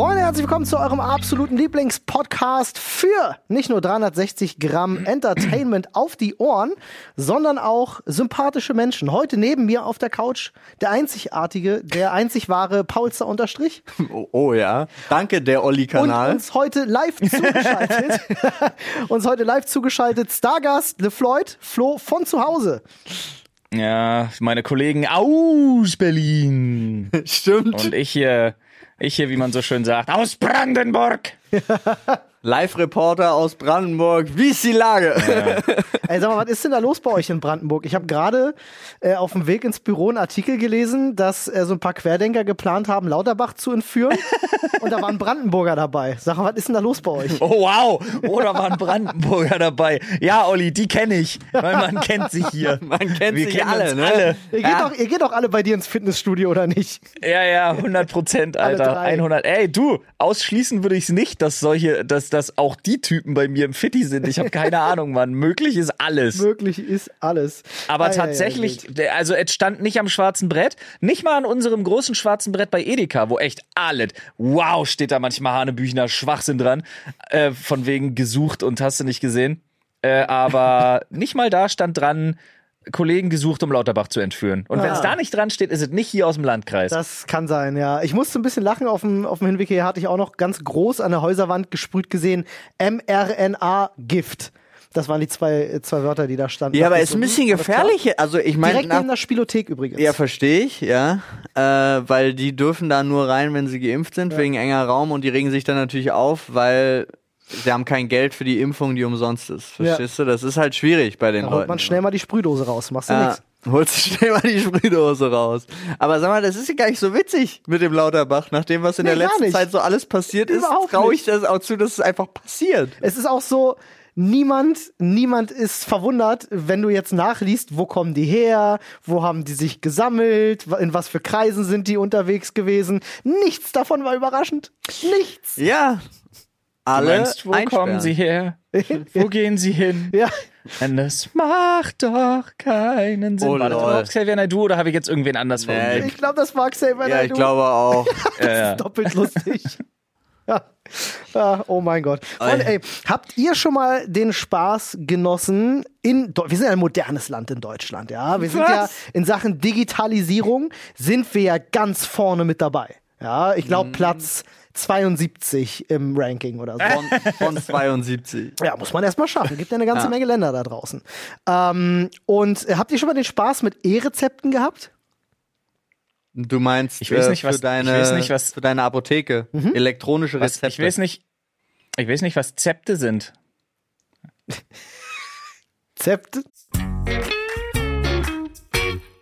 Freunde, herzlich willkommen zu eurem absoluten Lieblingspodcast für nicht nur 360 Gramm Entertainment auf die Ohren, sondern auch sympathische Menschen. Heute neben mir auf der Couch der einzigartige, der einzig wahre Paulster Unterstrich. Oh, oh ja. Danke, der Und Olli-Kanal. uns heute live zugeschaltet, uns heute live zugeschaltet Stargast LeFloid, Flo von zu Hause. Ja, meine Kollegen aus Berlin. Stimmt. Und ich hier, ich hier, wie man so schön sagt, aus Brandenburg. Live-Reporter aus Brandenburg. Wie ist die Lage? Ey, sag mal, was ist denn da los bei euch in Brandenburg? Ich habe gerade äh, auf dem Weg ins Büro einen Artikel gelesen, dass äh, so ein paar Querdenker geplant haben, Lauterbach zu entführen. und da waren Brandenburger dabei. Sag mal, was ist denn da los bei euch? Oh wow, oh, da waren Brandenburger dabei. Ja, Olli, die kenne ich, weil man kennt sich hier. Man kennt Wir sich kennen alle, ne? alle. Ihr geht, Ja. doch, ihr geht doch alle bei dir ins Fitnessstudio, oder nicht? Ja, ja, 100 Prozent, Alter. drei. 100. Ey, du, ausschließen würde ich es nicht, dass solche, dass, dass auch die Typen bei mir im Fitti sind. Ich habe keine Ahnung, Mann. Möglich ist alles. Möglich ist alles. Aber ei, tatsächlich, wild. der- also es stand nicht am schwarzen Brett, nicht mal an unserem großen schwarzen Brett bei Edeka, wo echt alles, wow, steht da manchmal Hanebüchner Schwachsinn dran, äh, von wegen gesucht und hast du nicht gesehen. Äh, aber nicht mal da stand dran, Kollegen gesucht, um Lauterbach zu entführen. Und wenn es Ah. da nicht dran steht, ist es nicht hier aus dem Landkreis. Das kann sein, ja. Ich musste ein bisschen lachen. Auf dem, auf dem Hinweg hier hatte ich auch noch ganz groß an der Häuserwand gesprüht gesehen, mRNA-Gift. Das waren die zwei, zwei Wörter, die da standen. Ja, aber Dachte ist ein bisschen gefährlich. Also ich meine, Direkt nach- neben der Spielothek übrigens. ja, verstehe ich, ja. Äh, weil die dürfen da nur rein, wenn sie geimpft sind, wegen enger Raum und die regen sich dann natürlich auf, weil sie haben kein Geld für die Impfung, die umsonst ist. Verstehst du? Das ist halt schwierig bei den da Leuten. holt man schnell mal die Sprühdose raus. Machst du Ja, nix. holst du schnell mal die Sprühdose raus. Aber sag mal, das ist ja gar nicht so witzig mit dem Lauterbach. Nach dem, was in Nee, der letzten. Zeit so alles passiert ist, traue ich das auch zu, dass es einfach passiert. Es ist auch so, niemand, niemand ist verwundert, wenn du jetzt nachliest, wo kommen die her, wo haben die sich gesammelt, in was für Kreisen sind die unterwegs gewesen. Nichts davon war überraschend. Nichts. Ja. Du Alle meinst, wo einsperren. kommen sie her? wo gehen sie hin? Ja. Denn das macht doch keinen Sinn. Oh, War das überhaupt Xavier Naidoo oder habe ich jetzt irgendwen anders Nee? Ich glaube, das mag Xavier Ja, ich Naidoo. glaube auch. Ja, ja. doppelt lustig. ja. ja. Oh mein Gott. Freunde, ey, habt ihr schon mal den Spaß genossen in wir sind ja ein modernes Land in Deutschland, ja. Wir sind ja in Sachen Digitalisierung sind wir ja ganz vorne mit dabei. Ja, ich Mhm. glaube Platz 72 im Ranking oder so. Von, von 72. Ja, muss man erstmal schaffen. Gibt ja eine ganze Ja. Menge Länder da draußen. Ähm, und äh, habt ihr schon mal den Spaß mit E-Rezepten gehabt? Du meinst Ich weiß äh, nicht, für, was- ich deine, weiß nicht, was- für deine Apotheke. Elektronische Was, Rezepte. ich weiß nicht, ich weiß nicht, was Zepte sind. Zepte?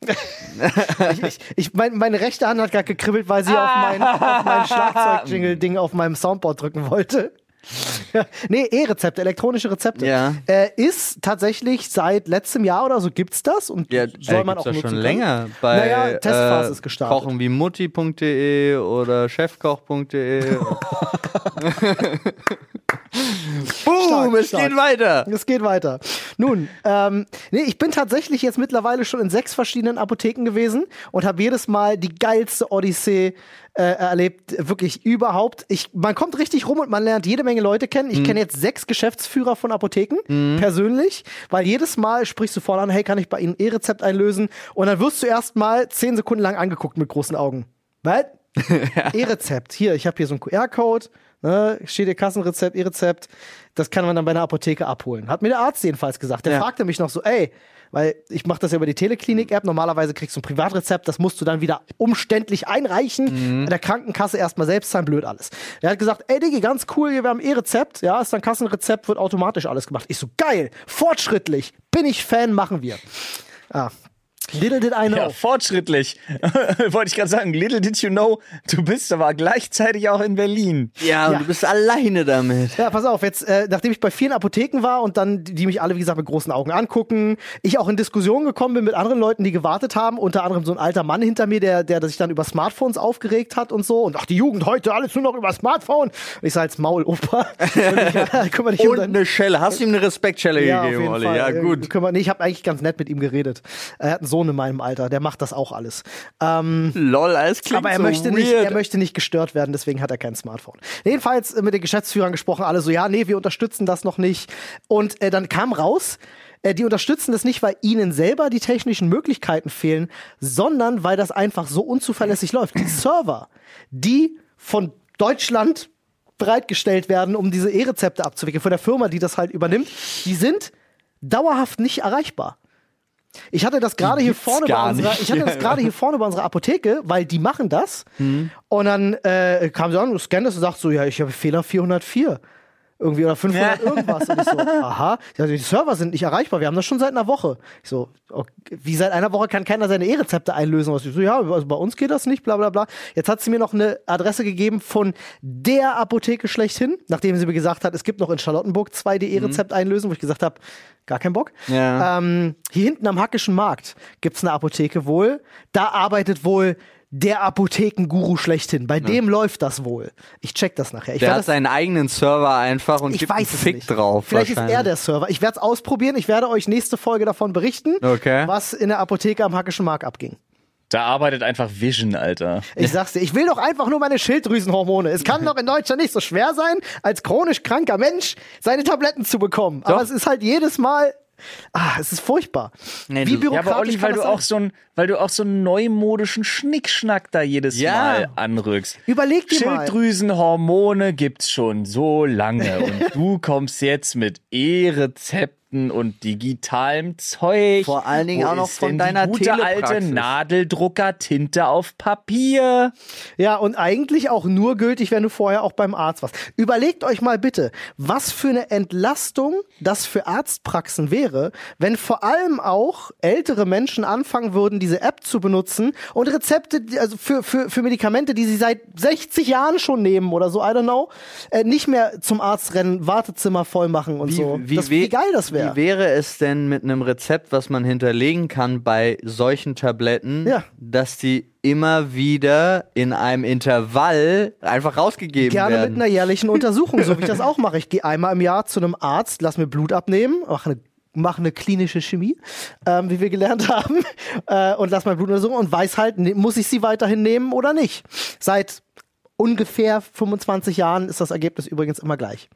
ich, ich, ich mein, meine rechte Hand hat gerade gekribbelt, weil sie auf mein, auf mein Schlagzeug-Jingle-Ding auf meinem Soundboard drücken wollte. nee, E-Rezepte, elektronische Rezepte. Ja. Äh, ist tatsächlich seit letztem Jahr oder so gibt's das und Ja, soll äh, man auch nutzen schon können. länger bei Naja, Testphase äh, ist gestartet. Kochen wie mutti.de oder chefkoch.de. Boom, Stark, es stark. geht weiter. Es geht weiter. Nun, ähm, nee, ich bin tatsächlich jetzt mittlerweile schon in sechs verschiedenen Apotheken gewesen und habe jedes Mal die geilste Odyssee äh, erlebt, wirklich überhaupt. Ich, man kommt richtig rum und man lernt jede Menge Leute kennen. Ich kenne jetzt sechs Geschäftsführer von Apotheken persönlich, weil jedes Mal sprichst du vorne an, hey, kann ich bei Ihnen E-Rezept einlösen? Und dann wirst du erst mal zehn Sekunden lang angeguckt mit großen Augen. Was? E-Rezept. Hier, ich habe hier so einen QR-Code. Ne, steht hier Kassenrezept, E-Rezept. Das kann man dann bei einer Apotheke abholen. Hat mir der Arzt jedenfalls gesagt. Der Ja. fragte mich noch so, ey, weil ich mache das ja über die Teleklinik-App. Normalerweise kriegst du ein Privatrezept, das musst du dann wieder umständlich einreichen. Bei der Krankenkasse erstmal selbst zahlen, blöd alles. Er hat gesagt, ey Diggi, ganz cool, wir haben E-Rezept. Ja, ist dann Kassenrezept, wird automatisch alles gemacht. Ich so, geil, fortschrittlich, bin ich Fan, machen wir. Ah, little did I know. Ja, fortschrittlich. Wollte ich gerade sagen, little did you know, du bist aber gleichzeitig auch in Berlin. Ja, und Ja. du bist alleine damit. Ja, pass auf, jetzt, äh, nachdem ich bei vielen Apotheken war und dann, die mich alle, wie gesagt, mit großen Augen angucken, ich auch in Diskussionen gekommen bin mit anderen Leuten, die gewartet haben, unter anderem so ein alter Mann hinter mir, der, der sich dann über Smartphones aufgeregt hat und so und ach, die Jugend heute, alles nur noch über Smartphone. Und ich sag als Maul, Opa. Und um Und eine Schelle. Hast du ihm eine Respektschelle ja, gegeben, Olli? Fall. Ja, gut. Kümmer, nee, ich habe eigentlich ganz nett mit ihm geredet. Er hat einen Sohn in meinem Alter, der macht das auch alles. Ähm, Lol, alles klingt aber er so möchte weird. nicht, er möchte nicht gestört werden, deswegen hat er kein Smartphone. Jedenfalls mit den Geschäftsführern gesprochen, alle so, ja, nee, wir unterstützen das noch nicht. Und äh, dann kam raus, äh, die unterstützen das nicht, weil ihnen selber die technischen Möglichkeiten fehlen, sondern weil das einfach so unzuverlässig läuft. Die Server, die von Deutschland bereitgestellt werden, um diese E-Rezepte abzuwickeln, von der Firma, die das halt übernimmt, die sind dauerhaft nicht erreichbar. Ich hatte das gerade hier vorne bei unserer, nicht. ich hatte das gerade hier vorne bei unserer Apotheke, weil die machen das. Und dann äh, kam sie an, du scannst und sagt so, ja, ich habe Fehler 404. Irgendwie oder 500 irgendwas. Und ich so, aha, die Server sind nicht erreichbar. Wir haben das schon seit einer Woche. Ich so, okay, wie seit einer Woche kann keiner seine E-Rezepte einlösen? Und ich so, ja, also bei uns geht das nicht, bla bla bla. Jetzt hat sie mir noch eine Adresse gegeben von der Apotheke schlechthin, nachdem sie mir gesagt hat, es gibt noch in Charlottenburg zwei, die E-Rezept einlösen, wo ich gesagt habe, gar keinen Bock. Ja. Ähm, hier hinten am Hackischen Markt gibt's eine Apotheke wohl. Da arbeitet wohl der Apothekenguru schlechthin. Bei dem läuft das wohl. Ich check das nachher. Ich Der hat das, seinen eigenen Server einfach und ich gibt einen weiß es Fick nicht. drauf. Vielleicht ist er der Server. Ich werde es ausprobieren. Ich werde euch nächste Folge davon berichten, Okay. was in der Apotheke am Hackischen Markt abging. Da arbeitet einfach Vision, Alter. Ich sag's dir, ich will doch einfach nur meine Schilddrüsenhormone. Es kann doch in Deutschland nicht so schwer sein, als chronisch kranker Mensch seine Tabletten zu bekommen. Aber es ist halt jedes Mal, ah, es ist furchtbar. Nee, Wie du- Ja, bürokratisch aber Olli, weil du sein? auch so ein, weil du auch so einen neumodischen Schnickschnack da jedes Ja. Mal anrückst. Überleg dir mal. Schilddrüsenhormone gibt's schon so lange und du kommst jetzt mit E-Rezepten und digitalem Zeug. Vor allen Dingen Wo auch noch von deiner die gute alte Telepraxis? Nadeldrucker-Tinte auf Papier. Ja, und eigentlich auch nur gültig, wenn du vorher auch beim Arzt warst. Überlegt euch mal bitte, was für eine Entlastung das für Arztpraxen wäre, wenn vor allem auch ältere Menschen anfangen würden, diese App zu benutzen und Rezepte, also für, für, für Medikamente, die sie seit 60 Jahren schon nehmen oder so, I don't know, äh, nicht mehr zum Arzt rennen, Wartezimmer voll machen und so. das, wie geil das wäre. Wie wäre es denn mit einem Rezept, was man hinterlegen kann bei solchen Tabletten, Ja. dass die immer wieder in einem Intervall einfach rausgegeben Gerne werden? mit einer jährlichen Untersuchung, so wie ich das auch mache. Ich gehe einmal im Jahr zu einem Arzt, lass mir Blut abnehmen, mache eine mache eine klinische Chemie, ähm, wie wir gelernt haben, äh, und lass mein Blut untersuchen und weiß halt, ne, muss ich sie weiterhin nehmen oder nicht. Seit ungefähr 25 Jahren ist das Ergebnis übrigens immer gleich.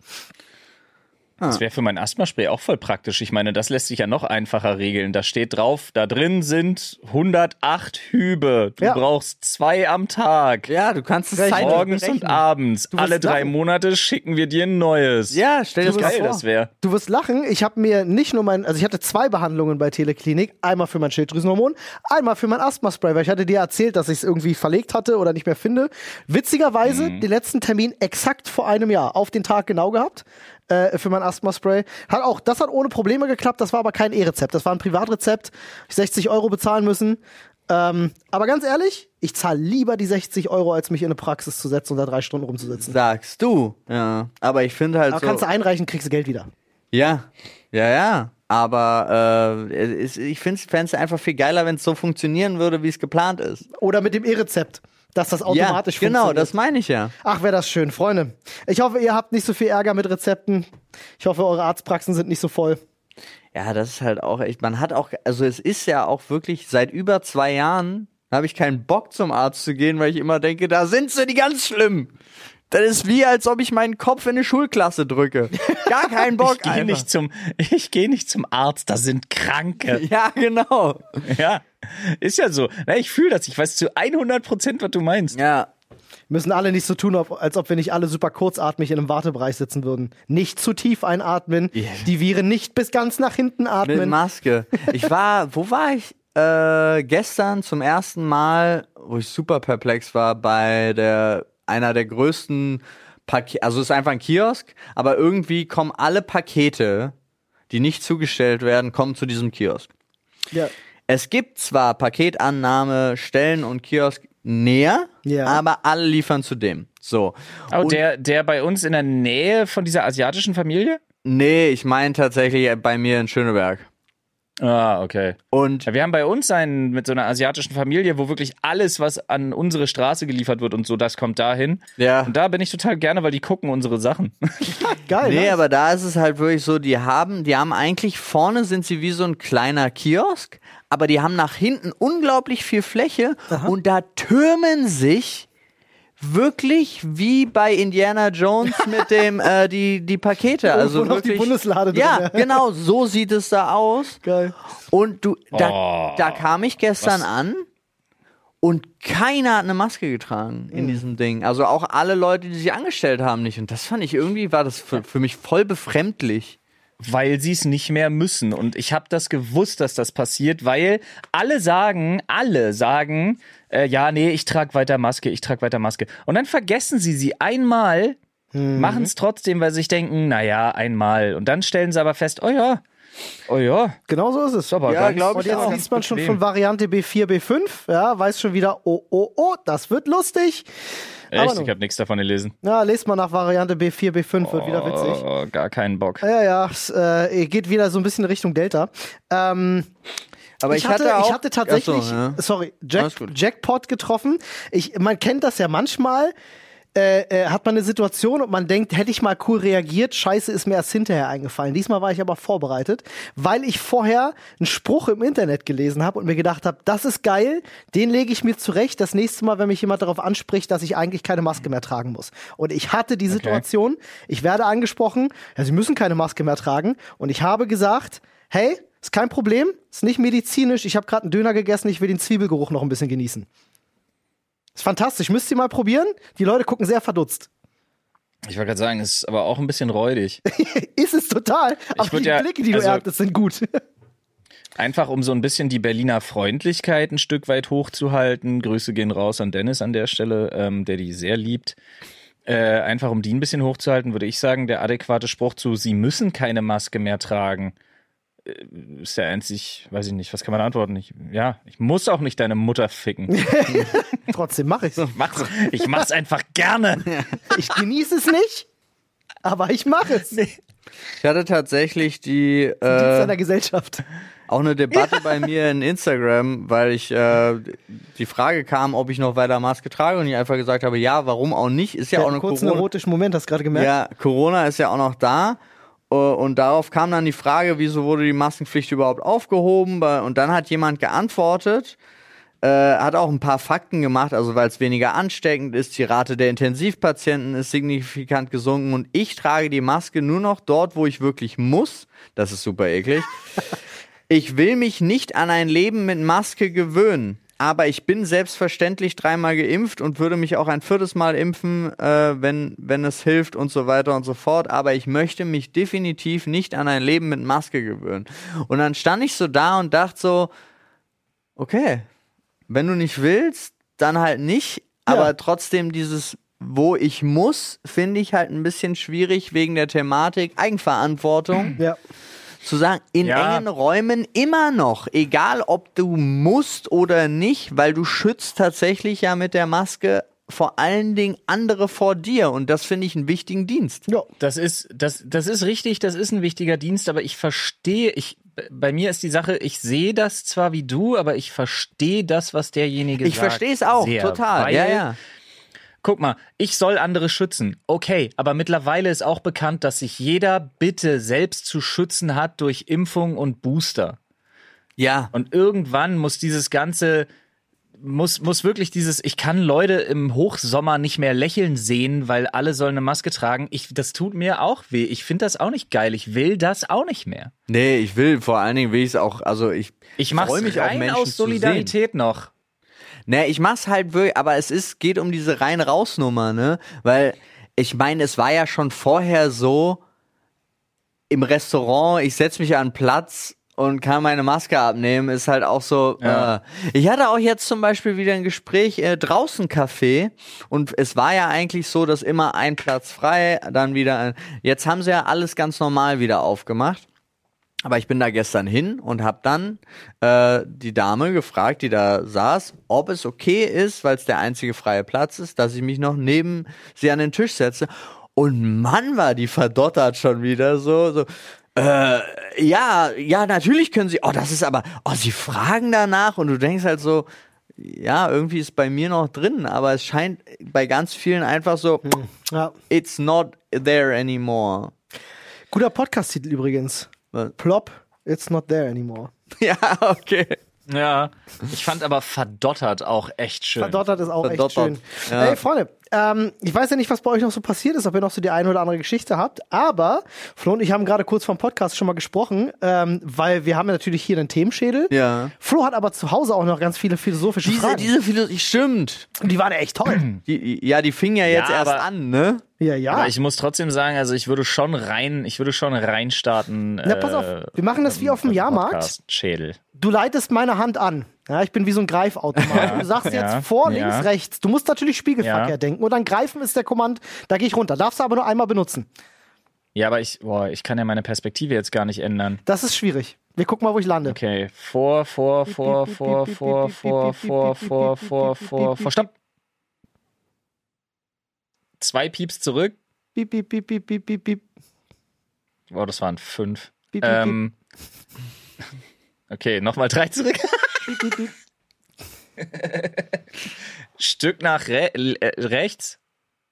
Das wäre für mein Asthmaspray auch voll praktisch. Ich meine, das lässt sich ja noch einfacher regeln. Da steht drauf, da drin sind 108 Hübe. Du Ja. brauchst zwei am Tag. ja, du kannst es Morgens und abends. Alle drei lachen. Monate schicken wir dir ein neues. Ja, stell dir das geil vor. das wäre. Du wirst lachen, ich habe mir nicht nur mein, also ich hatte zwei Behandlungen bei Teleklinik, einmal für mein Schilddrüsenhormon, einmal für mein Asthma-Spray, weil ich hatte dir erzählt, dass ich es irgendwie verlegt hatte oder nicht mehr finde. Witzigerweise den letzten Termin exakt vor einem Jahr, auf den Tag genau gehabt, äh, für mein Asthma-Spray. Hat auch, das hat ohne Probleme geklappt, das war aber kein E-Rezept, das war ein Privatrezept, ich 60 Euro bezahlen müssen. Ähm, aber ganz ehrlich, ich zahle lieber die 60 Euro, als mich in eine Praxis zu setzen und da drei Stunden rumzusitzen. Sagst du. Ja. Aber ich finde halt Aber so. kannst du einreichen, kriegst du Geld wieder. Ja, ja, ja. Aber äh, ich finde es einfach viel geiler, wenn es so funktionieren würde, wie es geplant ist. Oder mit dem E-Rezept, dass das automatisch ja, genau, funktioniert. das meine ich ja. Ach, wäre das schön, Freunde. Ich hoffe, ihr habt nicht so viel Ärger mit Rezepten. Ich hoffe, eure Arztpraxen sind nicht so voll. Ja, das ist halt auch echt. Man hat auch, also es ist ja auch wirklich seit über zwei Jahren habe ich keinen Bock zum Arzt zu gehen, weil ich immer denke, da sind sie die ganz schlimm. Das ist wie, als ob ich meinen Kopf in eine Schulklasse drücke. Gar keinen Bock. Ich gehe nicht zum, ich gehe nicht zum Arzt, da sind Kranke. Ja, genau. Ja, ist ja so. Na, ich fühle das. Ich weiß zu 100 Prozent, was du meinst. Ja. Müssen alle nicht so tun, als ob wir nicht alle super kurzatmig in einem Wartebereich sitzen würden. Nicht zu tief einatmen, die Viren nicht bis ganz nach hinten Mit atmen. Maske. Ich war, wo war ich? Äh, gestern zum ersten Mal, wo ich super perplex war, bei der einer der größten Pakete, also es ist einfach ein Kiosk, aber irgendwie kommen alle Pakete, die nicht zugestellt werden, kommen zu diesem Kiosk. Ja. Es gibt zwar Paketannahme, Stellen und Kiosk näher, Ja. aber alle liefern zu dem. So. Oh, Und- der, der bei uns in der Nähe von dieser asiatischen Familie? Nee, ich meine tatsächlich bei mir in Schöneberg. Ah, okay. Und Ja, wir haben bei uns einen mit so einer asiatischen Familie, wo wirklich alles, was an unsere Straße geliefert wird und so, das kommt dahin. ja. Und da bin ich total gerne, weil die gucken unsere Sachen. Geil. Nee, ne? aber da ist es halt wirklich so, die haben, die haben eigentlich vorne sind sie wie so ein kleiner Kiosk, aber die haben nach hinten unglaublich viel Fläche und da türmen sich wirklich wie bei Indiana Jones mit dem äh, die die Pakete, also noch die wirklich Bundeslade drin, Ja, ja. genau, so sieht es da aus. Geil. Und du da, Oh, da kam ich gestern was? an und keiner hat eine Maske getragen in diesem Ding. Also auch alle Leute, die sich angestellt haben, nicht. Und das fand ich irgendwie, war das für, für mich voll befremdlich. Weil sie es nicht mehr müssen. Und ich habe das gewusst, dass das passiert, weil alle sagen, alle sagen, äh, ja, nee, ich trage weiter Maske, ich trage weiter Maske. Und dann vergessen sie sie einmal, machen es trotzdem, weil sie sich denken, naja, einmal. Und dann stellen sie aber fest, oh ja, oh ja, Genau so ist es. aber Ja, ganz- glaub Und ich jetzt liest man schon von Variante B4, B5, ja, weiß schon wieder, oh, oh, oh, das wird lustig. Echt, ich habe nichts davon gelesen. Ja, lest mal nach Variante B4, B5, wird wieder witzig. Oh, gar keinen Bock. Ja, ja, es äh, geht wieder so ein bisschen Richtung Delta. Ähm, Aber ich, ich, hatte, auch, ich hatte tatsächlich, so, ja. sorry, Jack. Jackpot getroffen. Ich, man kennt das ja manchmal. Äh, äh, hat man eine Situation und man denkt, hätte ich mal cool reagiert, scheiße ist mir erst hinterher eingefallen. Diesmal war ich aber vorbereitet, weil ich vorher einen Spruch im Internet gelesen habe und mir gedacht habe, das ist geil, den lege ich mir zurecht, das nächste Mal, wenn mich jemand darauf anspricht, dass ich eigentlich keine Maske mehr tragen muss. Und ich hatte die Situation, ich werde angesprochen, ja, Sie müssen keine Maske mehr tragen und ich habe gesagt, hey, ist kein Problem, ist nicht medizinisch, ich habe gerade einen Döner gegessen, ich will den Zwiebelgeruch noch ein bisschen genießen. Ist fantastisch, müsst ihr mal probieren. Die Leute gucken sehr verdutzt. Ich wollte gerade sagen, es ist aber auch ein bisschen räudig. ist es total, aber die ja- Blicke, die also- du erntest, sind gut. Einfach um so ein bisschen die Berliner Freundlichkeit ein Stück weit hochzuhalten. Grüße gehen raus an Dennis an der Stelle, ähm, der die sehr liebt. Äh, einfach um die ein bisschen hochzuhalten, würde ich sagen, der adäquate Spruch zu, sie müssen keine Maske mehr tragen, ist der einzig, weiß ich nicht, was kann man antworten? Ich, ja, ich muss auch nicht deine Mutter ficken. Trotzdem mache ich Mach's, ich mach's einfach gerne. Ich genieße es nicht, aber ich mache es. Nee. Ich hatte tatsächlich die äh, einer Gesellschaft. auch eine Debatte bei mir in Instagram, weil ich äh, die Frage kam, ob ich noch weiter Maske trage und ich einfach gesagt habe, ja, warum auch nicht? Ist ja auch einen eine kurzen Corona. erotischen Moment, hast du gerade gemerkt? Ja, Corona ist ja auch noch da. Äh, Und darauf kam dann die Frage, wieso wurde die Maskenpflicht überhaupt aufgehoben? Und dann hat jemand geantwortet, äh, hat auch ein paar Fakten gemacht, also weil es weniger ansteckend ist, die Rate der Intensivpatienten ist signifikant gesunken und ich trage die Maske nur noch dort, wo ich wirklich muss. Das ist super eklig. Ich will mich nicht an ein Leben mit Maske gewöhnen. Aber ich bin selbstverständlich dreimal geimpft und würde mich auch ein viertes Mal impfen, äh, wenn, wenn es hilft und so weiter und so fort. Aber ich möchte mich definitiv nicht an ein Leben mit Maske gewöhnen. Und dann stand ich so da und dachte so, okay, wenn du nicht willst, dann halt nicht. Aber trotzdem dieses, wo ich muss, finde ich halt ein bisschen schwierig wegen der Thematik Eigenverantwortung. Ja. Zu sagen, in Ja. engen Räumen immer noch, egal ob du musst oder nicht, weil du schützt tatsächlich ja mit der Maske vor allen Dingen andere vor dir und das finde ich einen wichtigen Dienst. Ja. Das ist, das, das ist richtig, das ist ein wichtiger Dienst, aber ich verstehe, ich, bei mir ist die Sache, ich sehe das zwar wie du, aber ich verstehe das, was derjenige Ich sagt. verstehe es auch, sehr, total. Ja, ja. Guck mal, ich soll andere schützen. Okay, aber mittlerweile ist auch bekannt, dass sich jeder bitte selbst zu schützen hat durch Impfung und Booster. Ja. Und irgendwann muss dieses ganze muss, muss wirklich dieses, ich kann Leute im Hochsommer nicht mehr lächeln sehen, weil alle sollen eine Maske tragen. Ich, das tut mir auch weh. Ich finde das auch nicht geil. Ich will das auch nicht mehr. Nee, ich will vor allen Dingen will ich es auch, also ich Ich mache freu mich auch rein Menschen aus. Solidarität noch. Ne, ich mach's halt wirklich, aber es ist, geht um diese rein raus Nummer, ne? Weil ich meine, es war ja schon vorher so im Restaurant, ich setz mich an Platz und kann meine Maske abnehmen, ist halt auch so. Ja. Äh, ich hatte auch jetzt zum Beispiel wieder ein Gespräch äh, draußen Café und es war ja eigentlich so, dass immer ein Platz frei, dann wieder. Ein, jetzt haben sie ja alles ganz normal wieder aufgemacht. Aber ich bin da gestern hin und habe dann äh, die Dame gefragt, die da saß, ob es okay ist, weil es der einzige freie Platz ist, dass ich mich noch neben sie an den Tisch setze. Und Mann, war die verdottert schon wieder so, so. Äh, ja, ja, natürlich können sie. Oh, das ist aber. Oh, sie fragen danach und du denkst halt so, ja, irgendwie ist bei mir noch drin, aber es scheint bei ganz vielen einfach so, Ja. it's not there anymore. Guter Podcast-Titel übrigens. Plop, it's not there anymore. Ja, okay. Ja. Ich fand aber verdottert auch echt schön. Verdottert ist auch Verdottert, echt schön. ja. Ey, Freunde, ähm, ich weiß ja nicht, was bei euch noch so passiert ist, ob ihr noch so die eine oder andere Geschichte habt, aber Flo und ich haben gerade kurz vom Podcast schon mal gesprochen, ähm, weil wir haben ja natürlich hier einen Themenschädel. Ja. Flo hat aber zu Hause auch noch ganz viele philosophische Diese, Fragen. diese Philosophie, stimmt. Und die waren echt toll. Die, ja, die fing ja jetzt Ja, erst aber- an, ne? Ja, ja. Aber ich muss trotzdem sagen, also ich würde schon rein, ich würde schon reinstarten. Na, pass auf, äh, wir machen das wie auf dem Jahrmarkt. Schädel. Du leitest meine Hand an. Ja, ich bin wie so ein Greifautomat. Du sagst Ja, jetzt vor, ja. links, rechts. Du musst natürlich Spiegelverkehr denken. Und dann greifen ist der Kommand, da gehe ich runter. Darfst du aber nur einmal benutzen. Ja, aber ich, boah, ich kann ja meine Perspektive jetzt gar nicht ändern. Das ist schwierig. Wir gucken mal, wo ich lande. Okay, vor, vor, vor, vor, vor, vor, vor, vor, vor, vor, vor, stopp. Zwei Pieps zurück. Piep, piep, piep, piep, piep, piep, piep. Oh, das waren fünf. Piep, piep, piep. Ähm, okay, nochmal drei zurück. Piep, piep, piep. Stück nach re äh, rechts.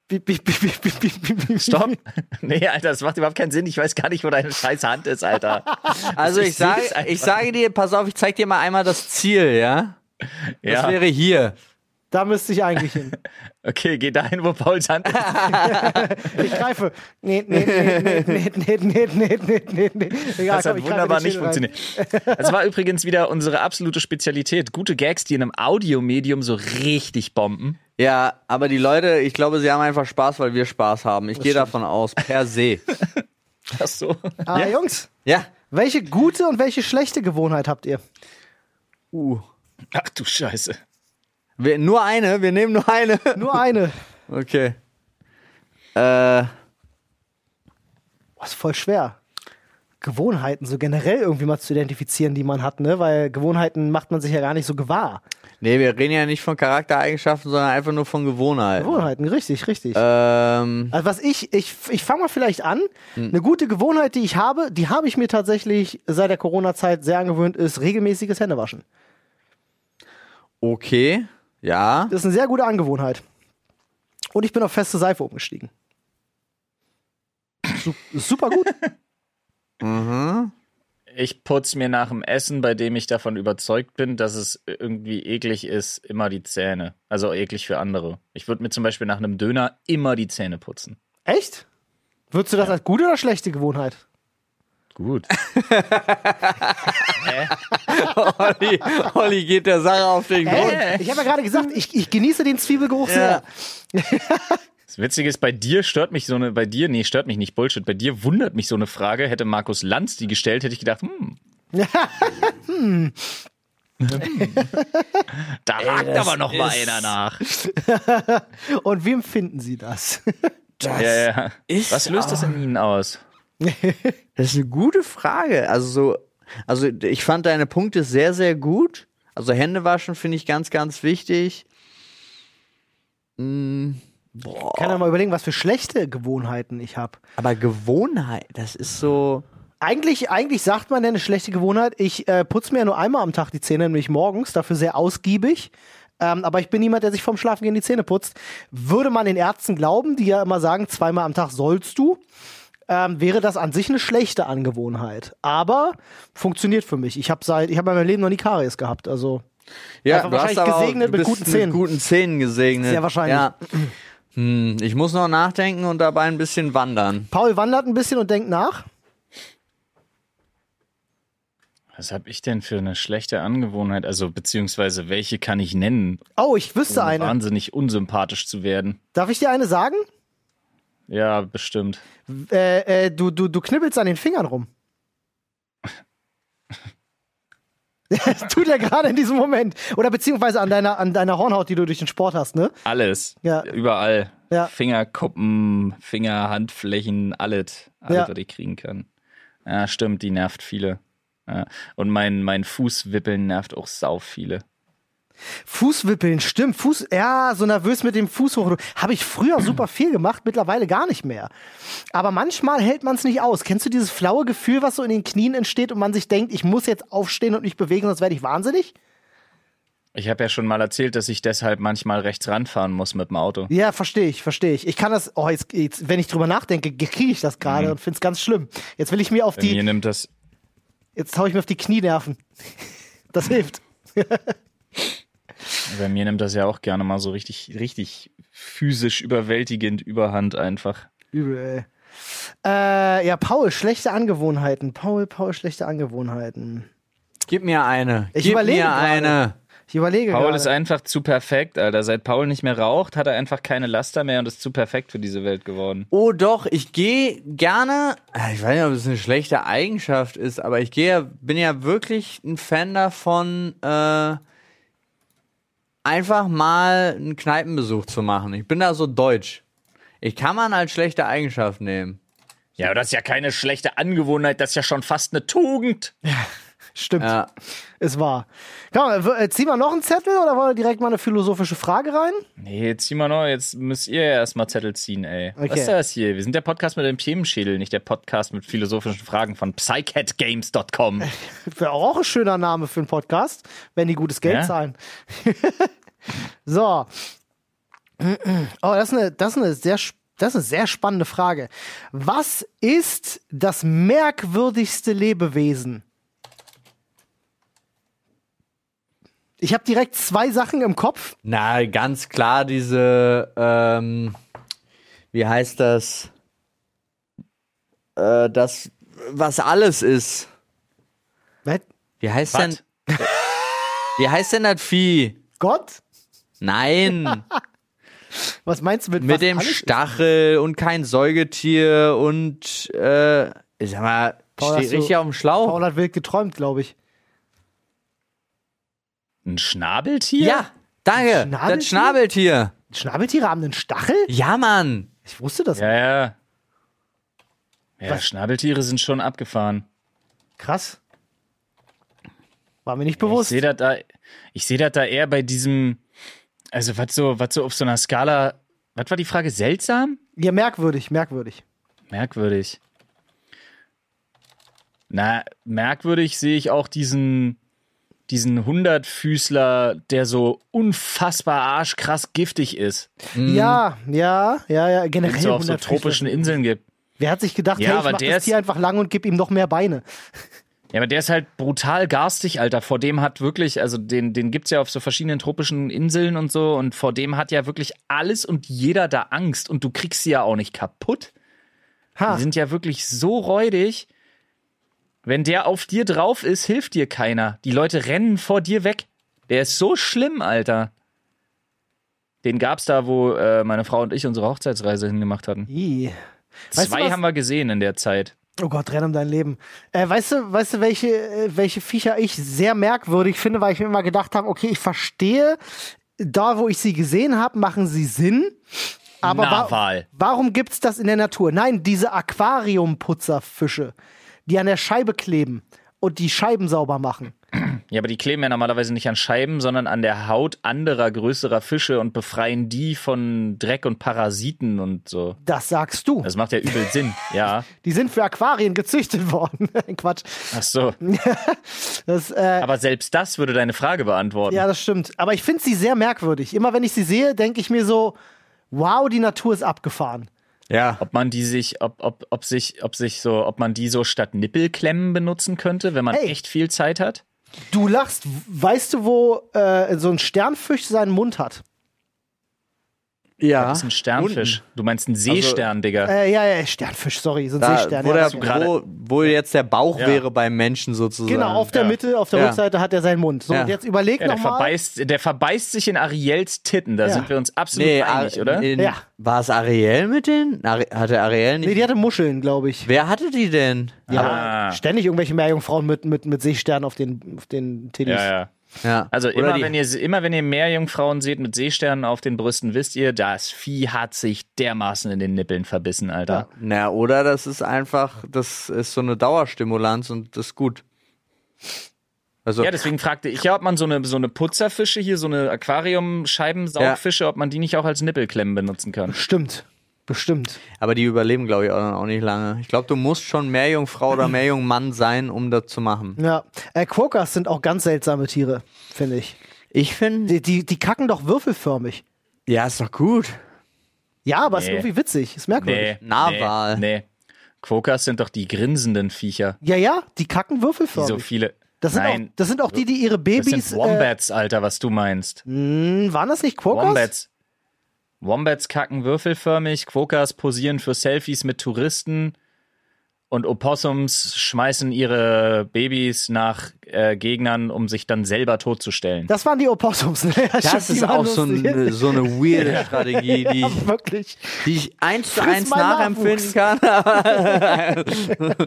Piep, piep, piep, piep, piep, piep, piep, piep. Stopp. Nee, Alter, das macht überhaupt keinen Sinn. Ich weiß gar nicht, wo deine scheiß Hand ist, Alter. Also Ich sage, ich sage dir, pass auf, ich zeig dir mal einmal das Ziel, ja? Das Ja. wäre hier. Da müsste ich eigentlich hin. Okay, geh dahin, wo Pauls Hand ist. Ich greife. Nee, nee, nee, nee, nee, nee, nee, nee, nee, nee. Egal, Das komm, hat greife wunderbar nicht funktioniert. Das war übrigens wieder unsere absolute Spezialität. Gute Gags, die in einem Audiomedium so richtig bomben. Ja, aber die Leute, ich glaube, sie haben einfach Spaß, weil wir Spaß haben. Ich gehe davon aus, per se. Ach so. Ah, Jungs, Ja. welche gute und welche schlechte Gewohnheit habt ihr? Uh. Ach du Scheiße. Wir, nur eine, wir nehmen nur eine. Nur eine. Okay. Äh, Boah, ist voll schwer. Gewohnheiten so generell irgendwie mal zu identifizieren, die man hat, ne? Weil Gewohnheiten macht man sich ja gar nicht so gewahr. nee, wir reden ja nicht von Charaktereigenschaften, sondern einfach nur von Gewohnheiten. Gewohnheiten, richtig, richtig. Ähm, Also was ich, ich, ich fange mal vielleicht an. Eine gute Gewohnheit, die ich habe, die habe ich mir tatsächlich seit der Corona-Zeit sehr angewöhnt, ist regelmäßiges Händewaschen. okay. Ja. Das ist eine sehr gute Angewohnheit. Und ich bin auf feste Seife umgestiegen. Su super gut. Mhm. Ich putze mir nach dem Essen, bei dem ich davon überzeugt bin, dass es irgendwie eklig ist, immer die Zähne. Also eklig für andere. Ich würde mir zum Beispiel nach einem Döner immer die Zähne putzen. Echt? Würdest du das als gute oder schlechte Gewohnheit? Gut. Olli, Olli geht der Sache auf den Grund. Ich habe ja gerade gesagt, ich, ich genieße den Zwiebelgeruch sehr. Das Witzige ist, bei dir stört mich so eine, bei dir, nee, stört mich nicht, Bullshit, bei dir wundert mich so eine Frage. Hätte Markus Lanz die gestellt, hätte ich gedacht, hm. Da hakt aber noch mal einer nach. Und wie empfinden Sie das? Das Ja, ja. Was löst das in Ihnen aus? das ist eine gute Frage. Also so, also ich fand deine Punkte sehr, sehr gut. Also Hände waschen finde ich ganz, ganz wichtig. Mm, boah. Kann ja mal überlegen, was für schlechte Gewohnheiten ich habe. Aber Gewohnheit, das ist so. Eigentlich, eigentlich sagt man ja eine schlechte Gewohnheit. Ich äh, putze mir ja nur einmal am Tag die Zähne, nämlich morgens, dafür sehr ausgiebig. Ähm, aber ich bin niemand, der sich vorm Schlafengehen die Zähne putzt. Würde man den Ärzten glauben, die ja immer sagen, zweimal am Tag sollst du, ähm, wäre das an sich eine schlechte Angewohnheit. Aber funktioniert für mich. Ich habe seit, ich habe in meinem Leben noch nie Karies gehabt. Also ja, du wahrscheinlich hast gesegnet auch, du mit guten Zähnen. Mit guten Zähnen gesegnet. Sehr wahrscheinlich. Ja. Hm, ich muss noch nachdenken und dabei ein bisschen wandern. Paul wandert ein bisschen und denkt nach. Was habe ich denn für eine schlechte Angewohnheit? Also, beziehungsweise, welche kann ich nennen? Oh, ich wüsste um eine. Wahnsinnig unsympathisch zu werden. Darf ich dir eine sagen? Ja, bestimmt. Äh, äh, du, du, du knibbelst an den Fingern rum. das tut er gerade in diesem Moment. Oder beziehungsweise an deiner, an deiner Hornhaut, die du durch den Sport hast, ne? Alles. Ja. Überall. Ja. Fingerkuppen, Finger, Handflächen, alles. Alles, Ja. was ich kriegen kann. Ja, stimmt, die nervt viele. Und mein, mein Fußwippeln nervt auch sau viele. Fußwippeln, stimmt. Fuß, ja, so nervös mit dem Fuß hoch. Habe ich früher super viel gemacht, mittlerweile gar nicht mehr. Aber manchmal hält man es nicht aus. Kennst du dieses flaue Gefühl, was so in den Knien entsteht und man sich denkt, ich muss jetzt aufstehen und mich bewegen, sonst werde ich wahnsinnig? Ich habe ja schon mal erzählt, dass ich deshalb manchmal rechts ranfahren muss mit dem Auto. Ja, verstehe ich, verstehe ich. Ich kann das, oh, jetzt, jetzt wenn ich drüber nachdenke, kriege ich das gerade und finde es ganz schlimm. Jetzt will ich mir auf Bei mir die, nimmt das. jetzt hau ich mir auf die Knienerven. Das hilft. Bei mir nimmt das ja auch gerne mal so richtig, richtig physisch überwältigend überhand einfach. Übel, ey. Äh, ja, Paul, schlechte Angewohnheiten. Paul, Paul, schlechte Angewohnheiten. Gib mir eine. Ich Gib überlege mir gerade. eine. Ich überlege Paul gerade. ist einfach zu perfekt, Alter. Seit Paul nicht mehr raucht, hat er einfach keine Laster mehr und ist zu perfekt für diese Welt geworden. Oh doch, ich gehe gerne. äh, Ich weiß nicht, ob es eine schlechte Eigenschaft ist, aber ich gehe, ja- bin ja wirklich ein Fan davon, äh, einfach mal einen Kneipenbesuch zu machen. Ich bin da so deutsch. Ich kann man als schlechte Eigenschaft nehmen. Ja, aber das ist ja keine schlechte Angewohnheit, das ist ja schon fast eine Tugend. Stimmt, Ja. ist wahr. Komm, w- äh, ziehen wir noch einen Zettel oder wollen wir direkt mal eine philosophische Frage rein? Nee, zieh mal noch, jetzt müsst ihr ja erstmal Zettel ziehen, ey. Okay. Was ist das hier? Wir sind der Podcast mit dem Themenschädel, nicht der Podcast mit philosophischen Fragen von psycatgames.com. Wäre auch ein schöner Name für einen Podcast, wenn die gutes Geld Ja. zahlen. so. Oh, das ist, eine, das, ist eine sehr, das ist eine sehr spannende Frage. Was ist das merkwürdigste Lebewesen? Ich habe direkt zwei Sachen im Kopf. Na, ganz klar diese, ähm, wie heißt das? Äh, das, was alles ist. Was? Wie heißt Was? denn, wie heißt denn das Vieh? Gott? Nein, Was meinst du mit, mit was dem alles ist? Stachel und kein Säugetier und, äh, ich sag mal, Paul, steht richtig auf dem Schlauch. Paul hat wild geträumt, glaube ich. Ein Schnabeltier? Ja, danke, Schnabeltier? das Schnabeltier. Schnabeltiere haben einen Stachel? Ja, Mann. Ich wusste das. Ja, ja. Ja, Was? Schnabeltiere sind schon abgefahren. Krass. War mir nicht Ich bewusst. sehe das da, ich sehe das da eher bei diesem, also was so, was so auf so einer Skala, was war die Frage? Seltsam? Ja, merkwürdig, merkwürdig. Merkwürdig. Na, merkwürdig sehe ich auch diesen, diesen Hundertfüßler, der so unfassbar arschkrass giftig ist, Ja, ja, ja, ja, den generell. es so auf so 100 tropischen. Inseln gibt. Wer hat sich gedacht, Ja, hey, ich aber mach der das ist- Tier einfach lang und gib ihm noch mehr Beine? Ja, aber der ist halt brutal garstig, Alter. Vor dem hat wirklich, also den, den gibt's ja auf so verschiedenen tropischen Inseln und so und vor dem hat ja wirklich alles und jeder da Angst und du kriegst sie ja auch nicht kaputt. Ha, Die sind ja wirklich so räudig. Wenn der auf dir drauf ist, hilft dir keiner. Die Leute rennen vor dir weg. Der ist so schlimm, Alter. Den gab's da, wo äh, meine Frau und ich unsere Hochzeitsreise hingemacht hatten. Ih. Weißt du Zwei haben wir gesehen in der Zeit. Oh Gott, renn um dein Leben. Äh, weißt du, weißt du, welche, äh, welche Viecher ich sehr merkwürdig finde, weil ich mir immer gedacht habe, okay, ich verstehe, da wo ich sie gesehen habe, machen sie Sinn. Aber wa warum gibt's das in der Natur? Nein, diese Aquariumputzerfische, die an der Scheibe kleben und die Scheiben sauber machen. Ja, aber die kleben ja normalerweise nicht an Scheiben, sondern an der Haut anderer größerer Fische und befreien die von Dreck und Parasiten und so. Das sagst du. Das macht ja übel Sinn. Ja. Die sind für Aquarien gezüchtet worden. Quatsch. Ach so. Das, äh, Aber selbst das würde deine Frage beantworten. ja, das stimmt. Aber ich finde sie sehr merkwürdig. Immer wenn ich sie sehe, denke ich mir so, wow, die Natur ist abgefahren. Ja. Ob man die sich, ob, ob, ob sich, ob sich so, ob man die so statt Nippelklemmen benutzen könnte, wenn man Hey. echt viel Zeit hat? Du lachst. Weißt du, wo äh, so ein Sternfisch seinen Mund hat? Ja. Das ist ein Sternfisch. Du meinst einen Seestern, Digga. Äh, ja, ja, Sternfisch, sorry, so ein Da, Seestern. wo, ja, der, wo, wo jetzt der Bauch Ja. wäre beim Menschen sozusagen. genau, auf der Ja. Mitte, auf der Ja. Rückseite hat er seinen Mund. So, Ja. und jetzt überleg Ja, der, nochmal. verbeißt, der verbeißt sich in Ariels Titten. Da Ja. sind wir uns absolut Nee, einig, Ar- oder? In, Ja. War es Ariel mit denen? Ari hatte Ariel nicht? Nee, die hatte Muscheln, glaube ich. Wer hatte die denn? Ja, Ah. ständig irgendwelche Meerjungfrauen mit, mit, mit Seesternen auf den, auf den Titties. Ja, ja. Ja. Also Oder immer die- wenn, ihr, immer wenn ihr Meerjungfrauen seht mit Seesternen auf den Brüsten, wisst ihr, das Vieh hat sich dermaßen in den Nippeln verbissen, Alter. Na, oder das ist einfach, das ist so eine Dauerstimulanz und das ist gut. Also, Ja, deswegen fragte ich ja, ob man so eine, so eine Putzerfische hier, so eine Aquarium-Scheibensaugfische, ob man die nicht auch als Nippelklemmen benutzen kann. Bestimmt. Bestimmt. aber die überleben, glaube ich, auch, auch nicht lange. Ich glaube, du musst schon Meerjungfrau oder Meerjungmann sein, um das zu machen. Ja. Äh, Quokkas sind auch ganz seltsame Tiere, finde ich. Ich finde, Die, die, die kacken doch würfelförmig. ja, ist doch gut. Ja, aber ist Nee. irgendwie witzig. Ist merkwürdig. Nee. Narwal. Nee. nee. Quokkas sind doch die grinsenden Viecher, Ja, ja, die kacken die würfelförmig. so viele. das, sind Nein, auch, das sind auch die, die ihre das Babys. sind Wombats, Alter, was du meinst. Äh, mh, waren das nicht Quokkas? Wombats. Wombats kacken würfelförmig, Quokkas posieren für Selfies mit Touristen und Opossums schmeißen ihre Babys nach äh, Gegnern, um sich dann selber totzustellen. Das waren die Opossums. Ne? Das die ist auch so eine, so eine weirde Strategie, die, ja, ich, wirklich. die ich eins zu eins nachempfinden Nachwuchs. kann.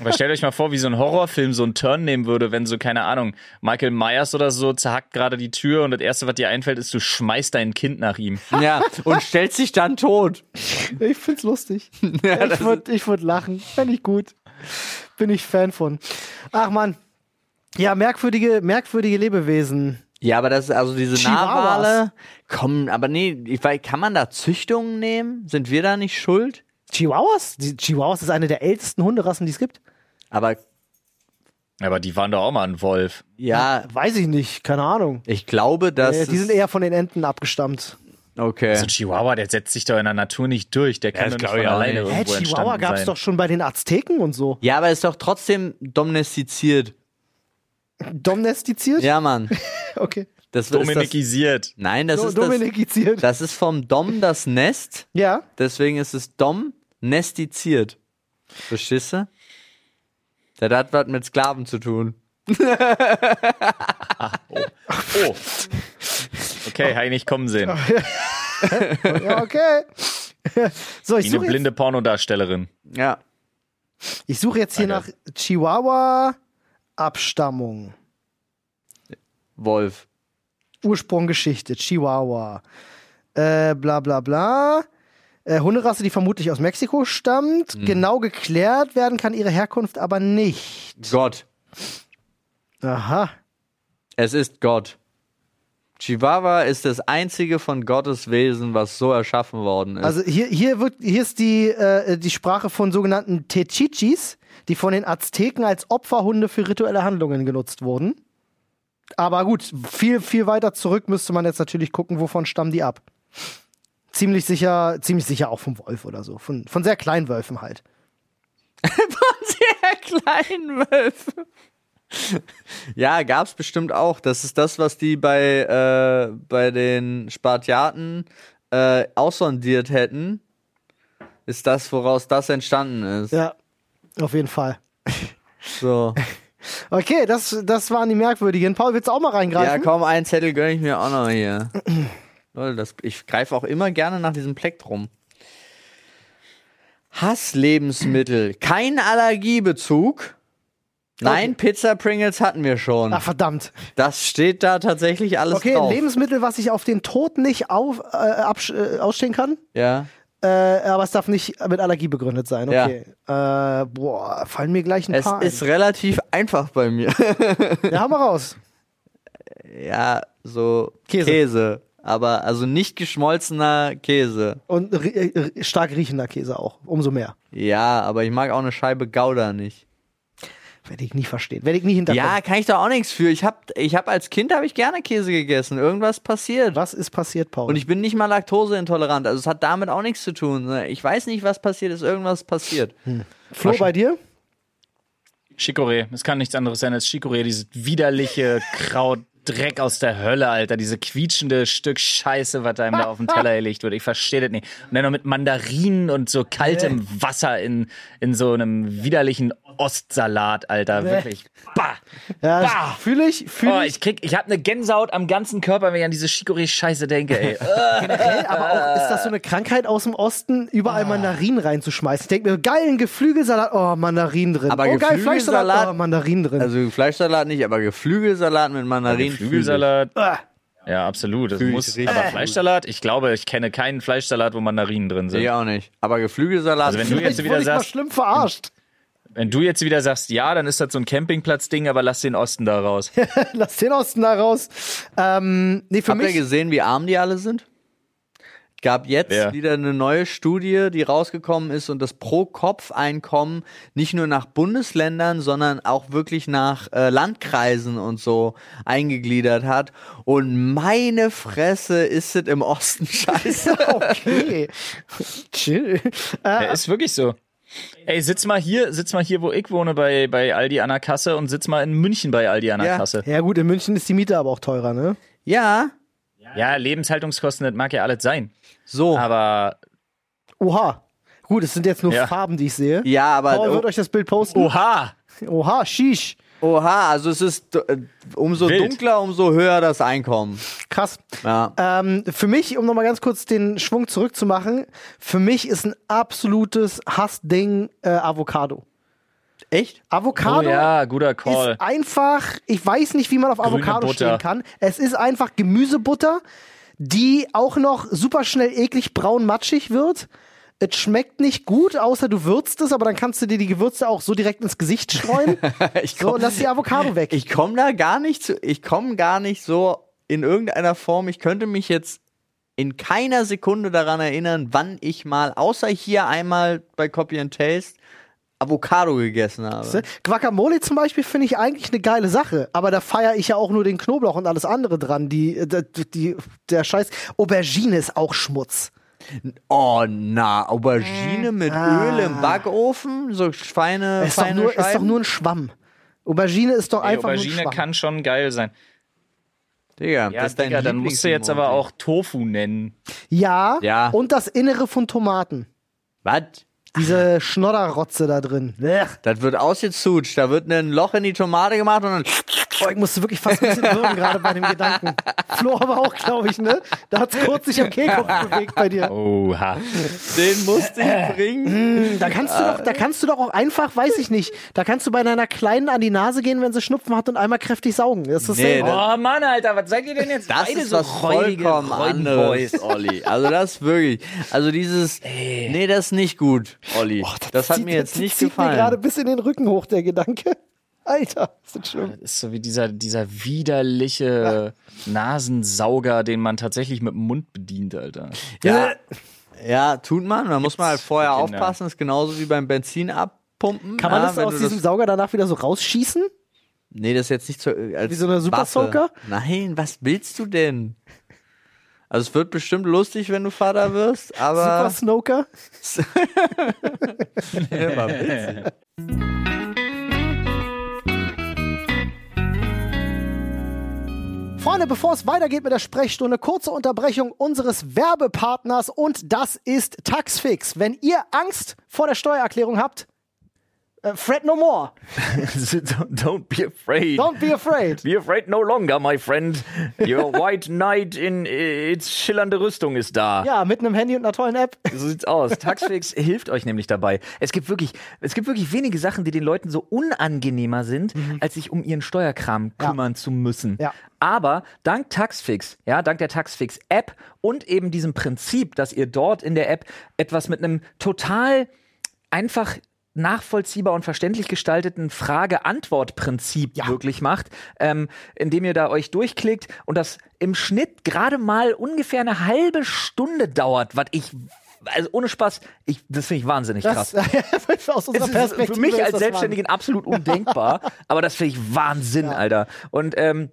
Aber stellt euch mal vor, wie so ein Horrorfilm so einen Turn nehmen würde, wenn so, keine Ahnung, Michael Myers oder so zerhackt gerade die Tür und das Erste, was dir einfällt, ist, du schmeißt dein Kind nach ihm. ja, und stellt sich dann tot. Ich find's lustig. Ja, ich würde ich würd lachen. Fände ich gut. Bin ich Fan von. Ach man. Ja, merkwürdige, merkwürdige Lebewesen. Ja, aber das ist also diese. Narwale kommen, aber nee, ich weiß, kann man da Züchtungen nehmen? Sind wir da nicht schuld? Chihuahuas? Die Chihuahuas ist eine der ältesten Hunderassen, die es gibt. Aber Aber die waren doch auch mal ein Wolf. ja, Weiß ich nicht, keine Ahnung. ich glaube, dass Äh, die sind es- eher von den Enten abgestammt. okay. So ein Chihuahua, der setzt sich doch in der Natur nicht durch. Der kann das doch nicht von alleine nicht. Hä, irgendwo Chihuahua entstanden gab's sein. doch schon bei den Azteken und so. Ja, aber ist doch trotzdem domestiziert. Domestiziert? Ja, Mann. Okay. Das ist das, Dominikisiert. Nein, das Do ist das, Dominikiziert. das ist vom Dom das Nest, Ja. deswegen ist es Dom nestiziert. Verstehst du? Das hat was mit Sklaven zu tun. Oh. Okay, habe ich nicht kommen sehen. Ja, okay. so, ich Wie eine suche jetzt, blinde Pornodarstellerin. Ja. ich suche jetzt hier nach Alter. Chihuahua Abstammung. Wolf. Ursprunggeschichte, Chihuahua. Äh, bla bla bla. Äh, Hunderasse, die vermutlich aus Mexiko stammt. Mhm. Genau geklärt werden kann ihre Herkunft aber nicht. Gott. Aha. Es ist Gott. Chihuahua ist das einzige von Gottes Wesen, was so erschaffen worden ist. Also hier, hier, wird, hier ist die, äh, die Sprache von sogenannten Techichis, die von den Azteken als Opferhunde für rituelle Handlungen genutzt wurden. Aber gut, viel, viel weiter zurück müsste man jetzt natürlich gucken, wovon stammen die ab. Ziemlich sicher, ziemlich sicher auch vom Wolf oder so. Von, von sehr kleinen Wölfen halt. sehr kleinen Wölfe. ja, gab's bestimmt auch. Das ist das, was die bei, äh, bei den Spartiaten äh, aussondiert hätten. Ist das, woraus das entstanden ist. Ja, auf jeden Fall. So. Okay, das, das waren die merkwürdigen. Paul, willst du auch mal Ja, reingreifen? komm, einen Zettel gönn ich mir auch noch hier. Das, ich greife auch immer gerne nach diesem Plektrum. Hasslebensmittel. Kein Allergiebezug. Nein, Pizza Pringles hatten wir schon. Ach, verdammt. Das steht da tatsächlich alles Okay, drauf. Lebensmittel, was ich auf den Tod nicht auf, äh, äh, ausstehen kann. ja. Äh, aber es darf nicht mit Allergie begründet sein. Okay. Äh, boah, fallen mir gleich ein Es paar ist ein. relativ einfach bei mir. Ja, hau mal raus. ja, so Käse. Käse. Aber also nicht geschmolzener Käse. Und äh, stark riechender Käse auch. Umso mehr. Ja, aber ich mag auch eine Scheibe Gouda nicht. Werde ich nie verstehen. Werde ich nie hinterkommen. Ja, kann ich da auch nichts für. Ich hab, ich hab als Kind habe ich gerne Käse gegessen. Irgendwas passiert. Was ist passiert, Paul? Und ich bin nicht mal laktoseintolerant. Also es hat damit auch nichts zu tun. ne? Ich weiß nicht, was passiert ist. Irgendwas passiert. Flo, bei dir? Chicorée. Es kann nichts anderes sein als Chicorée. Dieses widerliche Kraut. Dreck aus der Hölle, Alter. Diese quietschende Stück Scheiße, was einem da auf den Teller gelegt wird. Ich verstehe das nicht. Und dann noch mit Mandarinen und so kaltem Wasser in, in so einem widerlichen Ostsalat, Alter. Wirklich. Bah! Ja, Bah! fühle ich, fühle Oh, ich. ich krieg, ich hab eine Gänsehaut am ganzen Körper, wenn ich an diese Chicorée-Scheiße denke, ey. Generell, aber auch, ist das so eine Krankheit aus dem Osten, überall Mandarinen reinzuschmeißen? Ich denke mir, geil, ein Geflügelsalat, oh, Mandarinen drin. Aber oh, geil, Geflügelsalat- Fleischsalat, oh, Mandarinen drin. Also Fleischsalat nicht, aber Geflügelsalat mit Mandarinen. Flügelsalat. Ah, Ja, absolut. Das muss, aber. Fleischsalat? Ich glaube, ich kenne keinen Fleischsalat, wo Mandarinen drin sind. Ich auch nicht. Aber Geflügelsalat. Also wenn du jetzt wieder wurde ich mal sagst, schlimm verarscht. Wenn du jetzt wieder sagst, ja, dann ist das so ein Campingplatz-Ding, aber lass den Osten da raus. Lass den Osten da raus. Ähm, nee, für Habt ihr mich. gesehen, wie arm die alle sind? Gab jetzt Wer? wieder eine neue Studie, die rausgekommen ist und das Pro-Kopf-Einkommen nicht nur nach Bundesländern, sondern auch wirklich nach äh, Landkreisen und so eingegliedert hat. Und meine Fresse ist es im Osten scheiße. Okay. Chill. Ja, ist wirklich so. Ey, sitz mal hier, sitz mal hier, wo ich wohne, bei, bei Aldi an der Kasse und sitz mal in München bei Aldi an der Ja. Kasse. Ja, gut, in München ist die Miete aber auch teurer, ne? ja, Ja, Lebenshaltungskosten, das mag ja alles sein. so. Aber, Oha. Gut, es sind jetzt nur Ja. Farben, die ich sehe. ja, aber Paul wird euch das Bild posten. oha! Oha, sheesh. Oha, also es ist äh, umso Wild. dunkler, umso höher das Einkommen. Krass. Ja. Ähm, für mich, um nochmal ganz kurz den Schwung zurückzumachen, für mich ist ein absolutes Hassding äh, Avocado. Echt? Avocado Oh ja, guter Call. ist einfach, ich weiß nicht, wie man auf Avocado Butter. stehen kann. Es ist einfach Gemüsebutter, die auch noch super schnell eklig braun matschig wird. Es schmeckt nicht gut, außer du würzt es, aber dann kannst du dir die Gewürze auch so direkt ins Gesicht streuen. Ich so, lass die Avocado weg. Ich komme da gar nicht zu, ich komme gar nicht so in irgendeiner Form, ich könnte mich jetzt in keiner Sekunde daran erinnern, wann ich mal, außer hier einmal bei Copy and Taste, Avocado gegessen habe. Guacamole zum Beispiel finde ich eigentlich eine geile Sache, aber da feiere ich ja auch nur den Knoblauch und alles andere dran. Die, die, die, der Scheiß Aubergine ist auch Schmutz. Oh na, Aubergine mit Ah. Öl im Backofen, so feine, Ist doch, feine nur, ist doch nur ein Schwamm. Aubergine ist doch Ey, einfach nur ein Aubergine Schwamm. kann schon geil sein. Digga, Ja, das ist dein Digga, dann musst du jetzt aber auch Tofu nennen. Ja, Ja. und das Innere von Tomaten. Was? Diese Schnodderrotze da drin. Blech. Das wird ausgezutscht, da wird ein Loch in die Tomate gemacht und dann Boah, ich musste wirklich fast ein bisschen würgen gerade bei dem Gedanken. Flo aber auch, glaube ich, ne? Da hat's kurz sich am Kehlkopf bewegt bei dir. Oha. den musste ich bringen. Da kannst du doch, da kannst du doch auch einfach, weiß ich nicht, da kannst du bei deiner Kleinen an die Nase gehen, wenn sie Schnupfen hat und einmal kräftig saugen. Das ist Nee, das- Oh Mann, Alter, was seid ihr denn jetzt? Das Beide ist so was räudige anderes, Olli. Also das wirklich. Also dieses, nee, das ist nicht gut, Olli. das, hat zieht- mir jetzt das nicht zieht mir gerade gefallen. bis in den Rücken hoch, der Gedanke. Alter, ist das schlimm. Das ist so wie dieser, dieser widerliche Nasensauger, den man tatsächlich mit dem Mund bedient, Alter. Ja, ja, tut man. Da muss man halt vorher Kinder. aufpassen. ist genauso wie beim Benzin abpumpen. Kann man ja, das aus diesem Sauger danach wieder so rausschießen? Nee, das ist jetzt nicht so als Wie so eine Super. Soaker? Nein, was willst du denn? Also es wird bestimmt lustig, wenn du Vater wirst, Super aber Snoker? Immer witzig. Freunde, bevor es weitergeht mit der Sprechstunde, kurze Unterbrechung unseres Werbepartners und das ist Taxfix. Wenn ihr Angst vor der Steuererklärung habt, Fred no more. Don't be afraid. Don't be afraid. Be afraid no longer, my friend. Your white knight in its schillernde Rüstung ist da. Ja, mit einem Handy und einer tollen App. So sieht's aus. Taxfix hilft euch nämlich dabei. Es gibt wirklich, es gibt wirklich wenige Sachen, die den Leuten so unangenehmer sind, als sich um ihren Steuerkram Ja. kümmern zu müssen. Ja. Aber dank Taxfix, ja, dank der Taxfix App und eben diesem Prinzip, dass ihr dort in der App etwas mit einem total einfach nachvollziehbar und verständlich gestalteten Frage-Antwort-Prinzip Ja. wirklich macht, ähm, indem ihr da euch durchklickt und das im Schnitt gerade mal ungefähr eine halbe Stunde dauert, was ich, also ohne Spaß, ich, das finde ich wahnsinnig krass. Das, aus unserer Perspektive für mich als Selbstständigen absolut undenkbar, aber das finde ich Wahnsinn, Alter. Und ähm,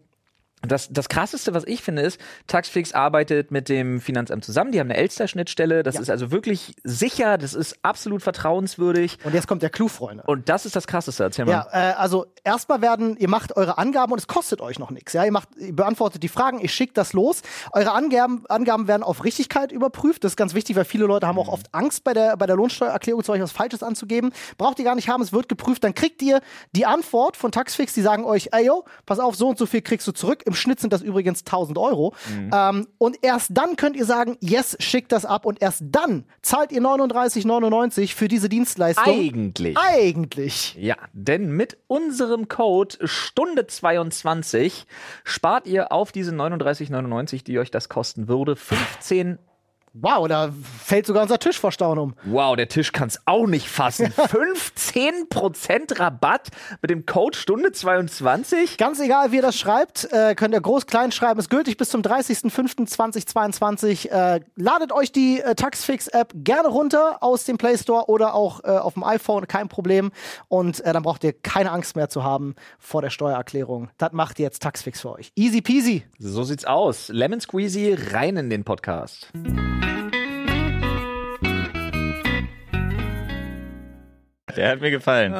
das, das krasseste, was ich finde, ist, Taxfix arbeitet mit dem Finanzamt zusammen. Die haben eine Elster-Schnittstelle. Das Ja. ist also wirklich sicher. Das ist absolut vertrauenswürdig. Und jetzt kommt der Clou, Freunde. Und das ist das Krasseste. Erzähl mal. Ja, äh, also erstmal werden, ihr macht eure Angaben und es kostet euch noch nichts. Ja, ihr macht, ihr beantwortet die Fragen, ich schickt das los. Eure Angaben, Angaben werden auf Richtigkeit überprüft. Das ist ganz wichtig, weil viele Leute haben auch oft Angst bei der, bei der Lohnsteuererklärung, zu euch was Falsches anzugeben. Braucht ihr gar nicht haben, es wird geprüft. Dann kriegt ihr die Antwort von Taxfix, die sagen euch, ey yo, pass auf, so und so viel kriegst du zurück. Im Schnitt sind das übrigens 1000 Euro. Ähm, und erst dann könnt ihr sagen, yes, schickt das ab. Und erst dann zahlt ihr 39,99 für diese Dienstleistung. Eigentlich. Eigentlich. Ja, denn mit unserem Code Stunde 22 spart ihr auf diese 39,99, die euch das kosten würde, 15 Wow, da fällt sogar unser Tisch vor Staunen um. Wow, der Tisch kann's auch nicht fassen. 15% Rabatt mit dem Code Stunde 22? Ganz egal, wie ihr das schreibt, äh, könnt ihr groß, klein schreiben. Ist gültig bis zum 30.05.2022. Äh, ladet euch die äh, Taxfix-App gerne runter aus dem Play Store oder auch äh, auf dem iPhone, kein Problem. Und äh, dann braucht ihr keine Angst mehr zu haben vor der Steuererklärung. Das macht jetzt Taxfix für euch. Easy peasy. So sieht's aus. Lemon Squeezy rein in den Podcast. Der hat mir gefallen.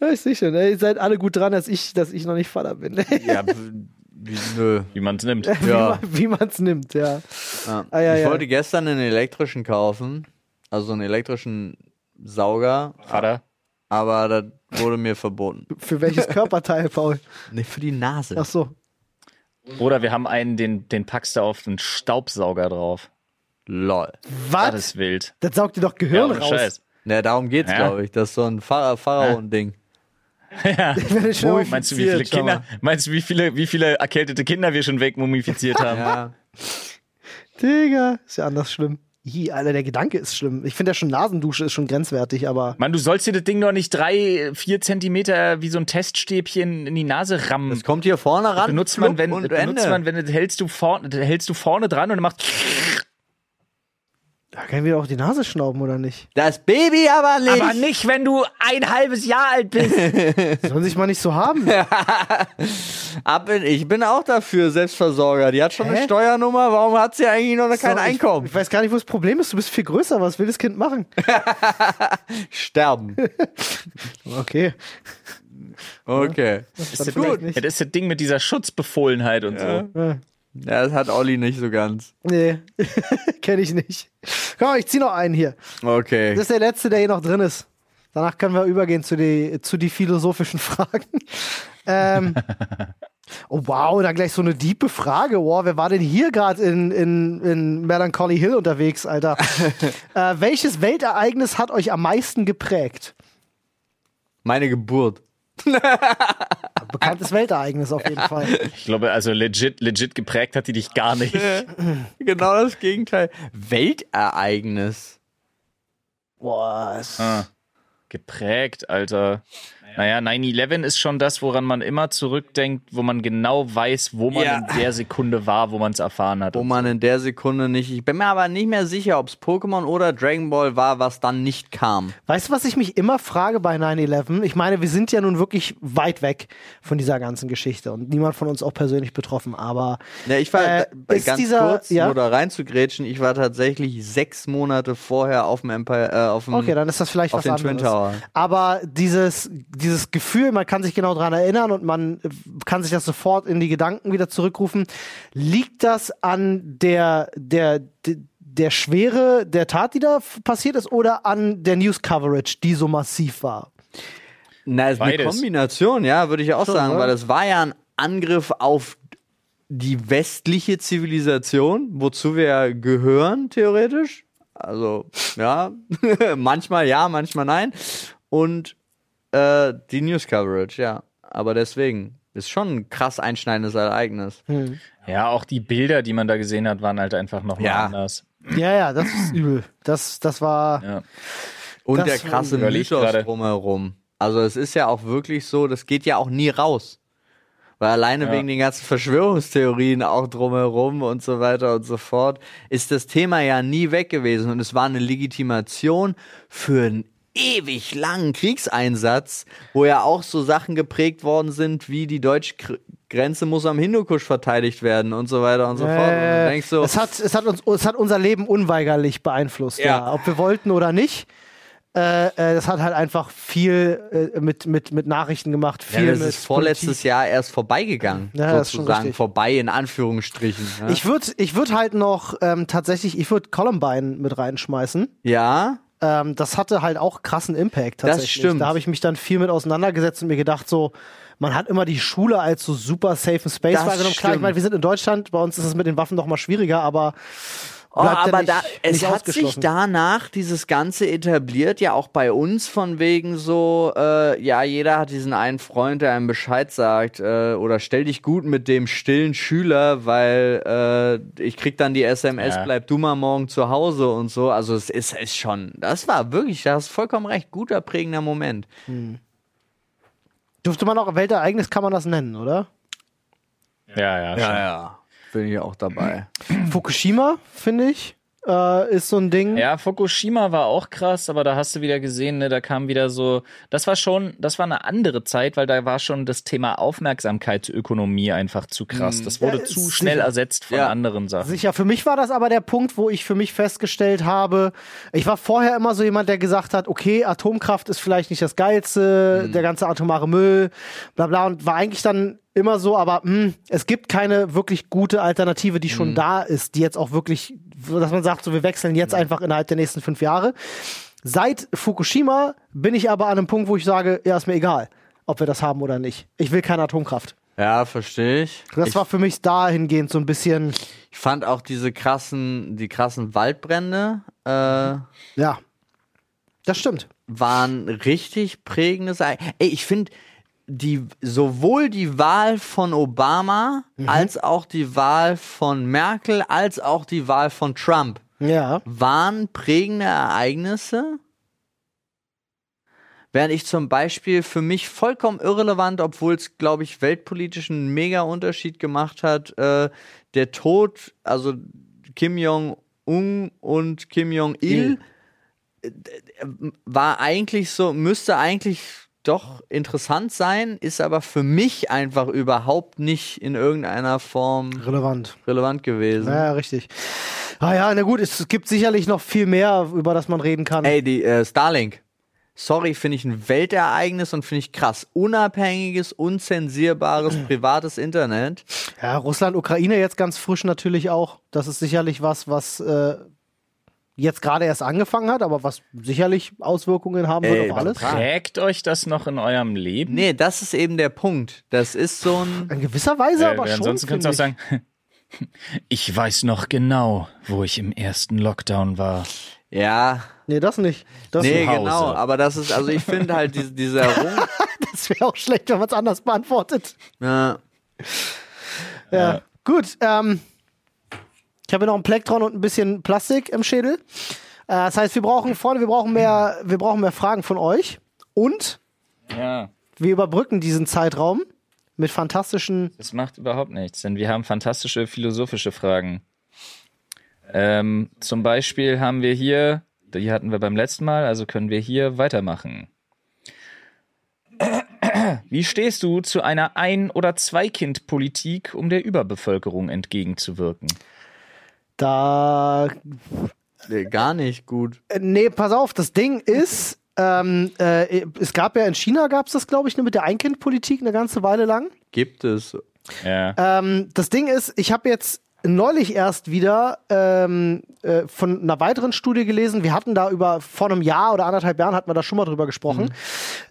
Ja, ich sehe schon, ey, ihr seid alle gut dran, dass ich, dass ich noch nicht Vater bin. Ja, wie, nö. Wie man's nimmt. Ja. Wie man es nimmt, ja. Ja. Ah, ja, ich ja. wollte gestern einen elektrischen kaufen, also einen elektrischen Sauger, Vater. aber das wurde mir verboten. Für welches Körperteil, Paul? Nicht für die Nase. Ach so. Oder wir haben einen, den, den packst du auf einen Staubsauger drauf. Lol. Was? Das ist wild. Das saugt dir doch Gehirn ohne raus. Scheiß. Ja, darum geht's, Ja. glaube ich. Das ist so ein Pharao- Pharao-Ding. Wenn ich schon auf- Meinst du, wie viele Kinder, meinst du, wie viele, wie viele erkältete Kinder wir schon wegmumifiziert haben? Ja. Digga, ist ja anders schlimm. Hi, Alter, der Gedanke ist schlimm. Ich finde ja schon Nasendusche ist schon grenzwertig, aber Mann, du sollst dir das Ding doch nicht drei, vier Zentimeter wie so ein Teststäbchen in die Nase rammen. Das kommt hier vorne ran. benutzt man, wenn, benutzt Ende. man, wenn hältst du vorne, das hältst du vorne dran und dann macht. Da können wir doch die Nase schnauben, oder nicht? Das Baby aber nicht. Aber nicht, wenn du ein halbes Jahr alt bist. Sollen sich mal nicht so haben. Ab in, ich bin auch dafür, Selbstversorger. Die hat schon Hä? eine Steuernummer. Warum hat sie eigentlich noch kein So, Einkommen? Ich, ich weiß gar nicht, wo das Problem ist. Du bist viel größer. Was will das Kind machen? Sterben. Okay. Okay. Das ist, Gut. das, das ist das Ding mit dieser Schutzbefohlenheit und so. Äh, Ja, das hat Olli nicht so ganz. nee, kenne ich nicht. Komm, ich zieh noch einen hier. Okay. Das ist der letzte, der hier noch drin ist. Danach können wir übergehen zu die, zu die philosophischen Fragen. Ähm, oh wow, dann gleich so eine diepe Frage. Wow, wer war denn hier gerade in, in, in Melancholy Hill unterwegs, Alter? äh, welches Weltereignis hat euch am meisten geprägt? Meine Geburt. Bekanntes Weltereignis auf jeden Fall. Ich glaube, also legit, legit geprägt hat die dich gar nicht. Genau das Gegenteil. Weltereignis. Boah, es- Ah, geprägt, Alter. Naja, 9-11 ist schon das, woran man immer zurückdenkt, wo man genau weiß, wo man Ja. in der Sekunde war, wo man es erfahren hat. Wo man in der Sekunde nicht. Ich bin mir aber nicht mehr sicher, ob es Pokémon oder Dragon Ball war, was dann nicht kam. Weißt du, was ich mich immer frage bei 9-11? Ich meine, wir sind ja nun wirklich weit weg von dieser ganzen Geschichte und niemand von uns auch persönlich betroffen, aber Ja, ich war Äh, ist ganz dieser- kurz, ja? nur da reinzugrätschen, ich war tatsächlich sechs Monate vorher auf dem Empire, äh, auf dem, okay, dann ist das vielleicht auf was den anderes. Twin Tower. Aber dieses, dieses Gefühl, man kann sich genau daran erinnern und man äh, kann sich das sofort in die Gedanken wieder zurückrufen. Liegt das an der, der, de- der Schwere der Tat, die da passiert ist, oder an der News-Coverage, die so massiv war? Na, ist eine Beides. Kombination, ja, würde ich auch Schon, sagen, oder? weil das war ja ein Angriff auf die westliche Zivilisation, wozu wir gehören, theoretisch. Also, ja, manchmal ja, manchmal nein. Und äh, die News Coverage, ja. Aber deswegen ist schon ein krass einschneidendes Ereignis. Ja, auch die Bilder, die man da gesehen hat, waren halt einfach nochmal Ja. anders. Ja, ja, das ist übel. Das, das war. Ja. Und Das der krasse Mythos drumherum. Also es ist ja auch wirklich so, das geht ja auch nie raus. Weil alleine Ja. wegen den ganzen Verschwörungstheorien auch drumherum und so weiter und so fort, ist das Thema ja nie weg gewesen. Und es war eine Legitimation für einen ewig langen Kriegseinsatz, wo ja auch so Sachen geprägt worden sind, wie die deutsche Gr- Grenze muss am Hindukusch verteidigt werden und so weiter und so fort. Und du Äh, denkst so, es, hat, es, hat uns, es hat unser Leben unweigerlich beeinflusst, ja. Ja. Ob wir wollten oder nicht. Äh, äh, das hat halt einfach viel äh, mit, mit, mit Nachrichten gemacht. ja, Viel das mit ist vorletztes Politik. Jahr erst vorbeigegangen. Ja, das ist schon sozusagen vorbei in Anführungsstrichen. Ja. Ich würde ich würd halt noch ähm, tatsächlich, ich würde Columbine mit reinschmeißen. ja, Ähm, das hatte halt auch krassen Impact Das tatsächlich. stimmt. Da habe ich mich dann viel mit auseinandergesetzt und mir gedacht, so, man hat immer die Schule als so super safe space Das wahrgenommen. Klar, ich meine, wir sind in Deutschland, bei uns ist es mit den Waffen noch mal schwieriger, aber Oh, ja aber nicht, da, es nicht hat sich danach dieses Ganze etabliert, ja auch bei uns von wegen so, äh, ja, jeder hat diesen einen Freund, der einem Bescheid sagt, äh, oder stell dich gut mit dem stillen Schüler, weil äh, ich krieg dann die SMS, Ja. bleib du mal morgen zu Hause und so. Also es ist, ist schon, das war wirklich, da hast vollkommen recht, guter prägender Moment. Dürfte man auch Weltereignis kann man das nennen, oder? Ja, ja, schon. ja. Bin ich auch dabei. Fukushima, finde ich, äh, ist so ein Ding. Ja, Fukushima war auch krass, aber da hast du wieder gesehen, ne, da kam wieder so, das war schon, das war eine andere Zeit, weil da war schon das Thema Aufmerksamkeitsökonomie einfach zu krass. Das wurde Ja, zu schnell sicher. ersetzt von Ja. anderen Sachen. Sicher, für mich war das aber der Punkt, wo ich für mich festgestellt habe, ich war vorher immer so jemand, der gesagt hat, okay, Atomkraft ist vielleicht nicht das Geilste, der ganze atomare Müll, bla bla, und war eigentlich dann immer so, aber mh, es gibt keine wirklich gute Alternative, die schon da ist, die jetzt auch wirklich, dass man sagt, so wir wechseln jetzt einfach innerhalb der nächsten fünf Jahre. Seit Fukushima bin ich aber an einem Punkt, wo ich sage, ja, ist mir egal, ob wir das haben oder nicht. Ich will keine Atomkraft. Ja, verstehe ich. Das ich war für mich dahingehend so ein bisschen, Ich fand auch diese krassen, die krassen Waldbrände, äh, ja, das stimmt. waren richtig prägendes. Ey, ich finde die sowohl die Wahl von Obama als auch die Wahl von Merkel als auch die Wahl von Trump Ja. waren prägende Ereignisse. Während ich zum Beispiel für mich vollkommen irrelevant, obwohl es, glaube ich, weltpolitisch einen mega Unterschied gemacht hat, äh, der Tod, also Kim Jong-un und Kim Jong-il, äh, war eigentlich so, müsste eigentlich doch interessant sein, ist aber für mich einfach überhaupt nicht in irgendeiner Form Relevant. relevant gewesen. Ja, richtig. Ah ja, na gut, es gibt sicherlich noch viel mehr, über das man reden kann. Ey, die äh, Starlink. Sorry, finde ich ein Weltereignis und finde ich krass. Unabhängiges, unzensierbares, privates Internet. Ja, Russland, Ukraine jetzt ganz frisch natürlich auch. Das ist sicherlich was, was äh, jetzt gerade erst angefangen hat, aber was sicherlich Auswirkungen haben Ey, wird auf alles. Prägt euch das noch in eurem Leben? Nee, das ist eben der Punkt. Das ist so ein. In gewisser Weise Äh, aber schon. ansonsten kannst du auch sagen, ich weiß noch genau, wo ich im ersten Lockdown war. Ja. Nee, das nicht. Das, nee, genau. Aber das ist, also ich finde halt diese, diese Errung. das wäre auch schlecht, wenn man es anders beantwortet. ja, Ja. Gut, ähm, ich habe hier noch ein Plektron und ein bisschen Plastik im Schädel. Äh, das heißt, wir brauchen vorne, wir brauchen mehr, wir brauchen mehr Fragen von euch. Und Ja, wir überbrücken diesen Zeitraum mit fantastischen. das macht überhaupt nichts, denn wir haben fantastische philosophische Fragen. Ähm, zum Beispiel haben wir hier, die hatten wir beim letzten Mal, also können wir hier weitermachen. Wie stehst du zu einer Ein- oder Zwei-Kind-Politik, um der Überbevölkerung entgegenzuwirken? Da. nee, gar nicht gut. Äh, nee, pass auf, das Ding ist. Ähm, äh, es gab ja in China gab es das, glaube ich, ne, mit der Ein-Kind-Politik eine ganze Weile lang. Gibt es. Ja. Ähm, das Ding ist, ich habe jetzt neulich erst wieder ähm, äh, von einer weiteren Studie gelesen. Wir hatten da über vor einem Jahr oder anderthalb Jahren hatten wir da schon mal drüber gesprochen. Mhm.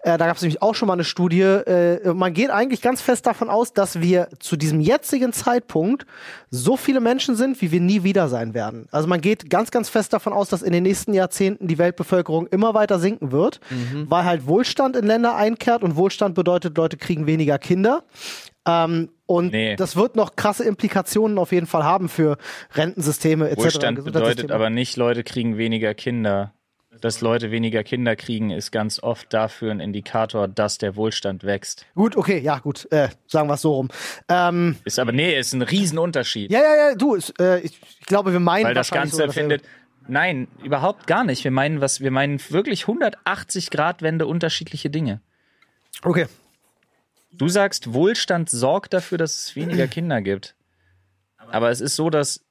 Äh, da gab es nämlich auch schon mal eine Studie. Äh, man geht eigentlich ganz fest davon aus, dass wir zu diesem jetzigen Zeitpunkt so viele Menschen sind, wie wir nie wieder sein werden. Also man geht ganz, ganz fest davon aus, dass in den nächsten Jahrzehnten die Weltbevölkerung immer weiter sinken wird, mhm. weil halt Wohlstand in Länder einkehrt und Wohlstand bedeutet, Leute kriegen weniger Kinder. Ähm, und nee. das wird noch krasse Implikationen auf jeden Fall haben für Rentensysteme etc. Wohlstand bedeutet aber nicht, Leute kriegen weniger Kinder. Dass Leute weniger Kinder kriegen, ist ganz oft dafür ein Indikator, dass der Wohlstand wächst. Gut, okay, ja, gut, äh, sagen wir es so rum. Ähm, ist aber, nee, ist ein Riesenunterschied. Ja, ja, ja, du, ist, äh, ich, ich, glaube, wir meinen. Weil das Ganze so, findet. Nein, überhaupt gar nicht. Wir meinen was, wir meinen wirklich 180 Grad Wende unterschiedliche Dinge. Okay, Du sagst, Wohlstand sorgt dafür, dass es weniger Kinder gibt. Aber es ist so, dass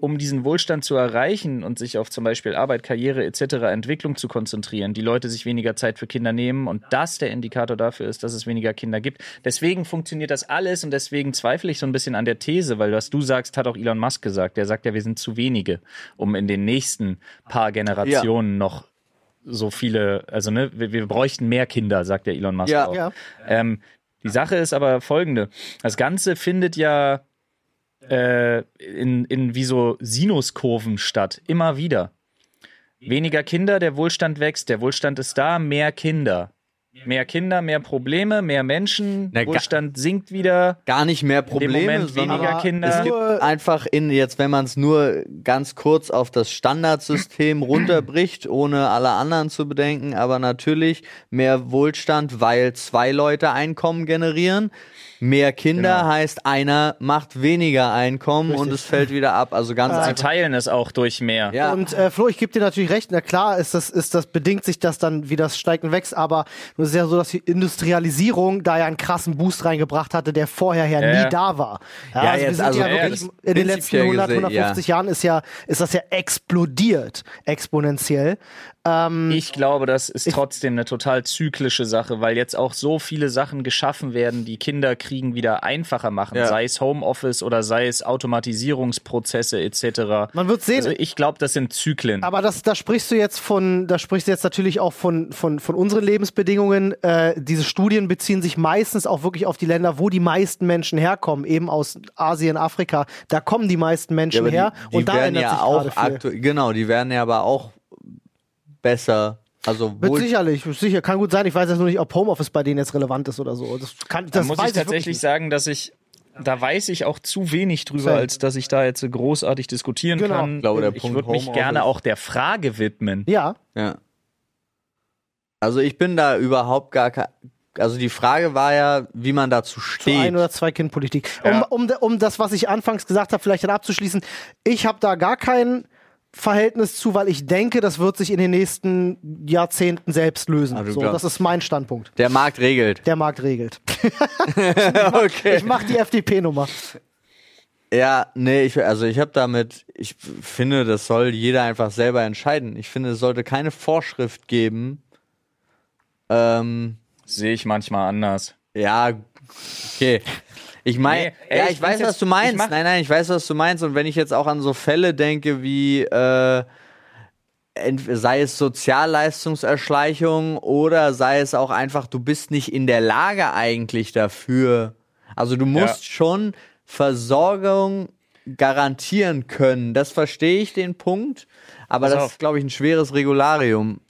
um diesen Wohlstand zu erreichen und sich auf zum Beispiel Arbeit, Karriere etc., Entwicklung zu konzentrieren, die Leute sich weniger Zeit für Kinder nehmen und das der Indikator dafür ist, dass es weniger Kinder gibt. Deswegen funktioniert das alles und deswegen zweifle ich so ein bisschen an der These, weil was du sagst, hat auch Elon Musk gesagt. Der sagt ja, wir sind zu wenige, um in den nächsten paar Generationen ja. noch so viele, also ne, wir, wir, bräuchten mehr Kinder, sagt der Elon Musk ja, auch. Ja. Ähm, die Sache ist aber folgende. Das Ganze findet ja äh, in, in wie so Sinuskurven statt. Immer wieder. Weniger Kinder, der Wohlstand wächst, der Wohlstand ist da, mehr Kinder. Mehr Kinder, mehr Probleme, mehr Menschen, Na, Wohlstand sinkt wieder. Gar nicht mehr Probleme, weniger Kinder. Es gibt einfach in jetzt, wenn man es nur ganz kurz auf das Standardsystem runterbricht, ohne alle anderen zu bedenken, aber natürlich mehr Wohlstand, weil zwei Leute Einkommen generieren. Mehr Kinder genau. heißt, einer macht weniger Einkommen Richtig. und es fällt wieder ab. Also ganz einfach. Sie teilen es auch durch mehr. Ja. Und äh, Flo, ich gebe dir natürlich recht. Na klar, ist das, ist das bedingt sich das dann, wie das steigt und wächst. Aber es ist ja so, dass die Industrialisierung da ja einen krassen Boost reingebracht hatte, der vorher ja, ja. nie da war. Ja, ja also jetzt, also ja wirklich in den letzten 100, 150 Jahren ist ja, ist das ja explodiert, exponentiell. Ähm, ich glaube, das ist trotzdem eine total zyklische Sache, weil jetzt auch so viele Sachen geschaffen werden, die Kinder kriegen wieder einfacher machen, ja. sei es Homeoffice oder sei es Automatisierungsprozesse etc. Man wird sehen. Also ich glaube, das sind Zyklen. Aber das, da sprichst du jetzt von, da sprichst du jetzt natürlich auch von von von unseren Lebensbedingungen. Äh, diese Studien beziehen sich meistens auch wirklich auf die Länder, wo die meisten Menschen herkommen, eben aus Asien, Afrika. Da kommen die meisten Menschen ja, her die, die und da ändert ja sich auch viel. Genau, die werden ja aber auch besser. Also Mit sicherlich, sicher, kann gut sein. Ich weiß jetzt nur nicht, ob Homeoffice bei denen jetzt relevant ist oder so. Das kann, das da muss ich tatsächlich sagen, dass ich da weiß ich auch zu wenig drüber, Same. als dass ich da jetzt großartig diskutieren genau. kann. Ich, glaube, ich würde mich gerne auch der Frage widmen. Ja. Ja. Also ich bin da überhaupt gar kein. Also die Frage war ja, wie man dazu steht. Zu ein oder zwei Kindpolitik. Ja. Um, um, um das, was ich anfangs gesagt habe, vielleicht dann abzuschließen. Ich habe da gar keinen Verhältnis zu, weil ich denke, das wird sich in den nächsten Jahrzehnten selbst lösen. Also so, das ist mein Standpunkt. Der Markt regelt. Der Markt regelt. ich mach, okay. Ich mach die FDP-Nummer. Ja, nee, ich, also ich habe damit, ich finde, das soll jeder einfach selber entscheiden. Ich finde, es sollte keine Vorschrift geben. Ähm, Sehe ich manchmal anders. Ja, okay. Ich meine, nee, ja, ich, ich weiß, was du meinst. Nein, nein, ich weiß, was du meinst. Und wenn ich jetzt auch an so Fälle denke wie äh, sei es Sozialleistungserschleichung oder sei es auch einfach, du bist nicht in der Lage eigentlich dafür. Also du musst ja. schon Versorgung garantieren können. Das verstehe ich den Punkt, aber Pass das auf. ist, glaube ich, ein schweres Regularium.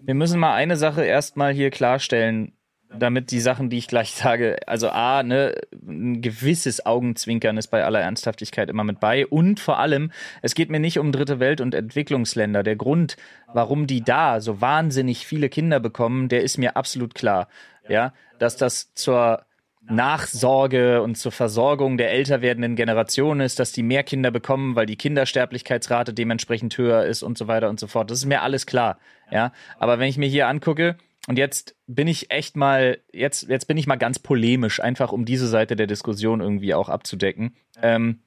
Wir müssen mal eine Sache erstmal hier klarstellen damit die Sachen, die ich gleich sage, also A, ne, ein gewisses Augenzwinkern ist bei aller Ernsthaftigkeit immer mit bei. Und vor allem, es geht mir nicht um dritte Welt und Entwicklungsländer. Der Grund, warum die da so wahnsinnig viele Kinder bekommen, der ist mir absolut klar. Ja, dass das zur Nachsorge und zur Versorgung der älter werdenden Generation ist, dass die mehr Kinder bekommen, weil die Kindersterblichkeitsrate dementsprechend höher ist und so weiter und so fort. Das ist mir alles klar. Ja, aber wenn ich mir hier angucke, und jetzt bin ich echt mal, jetzt, jetzt bin ich mal ganz polemisch, einfach um diese Seite der Diskussion irgendwie auch abzudecken. Ähm,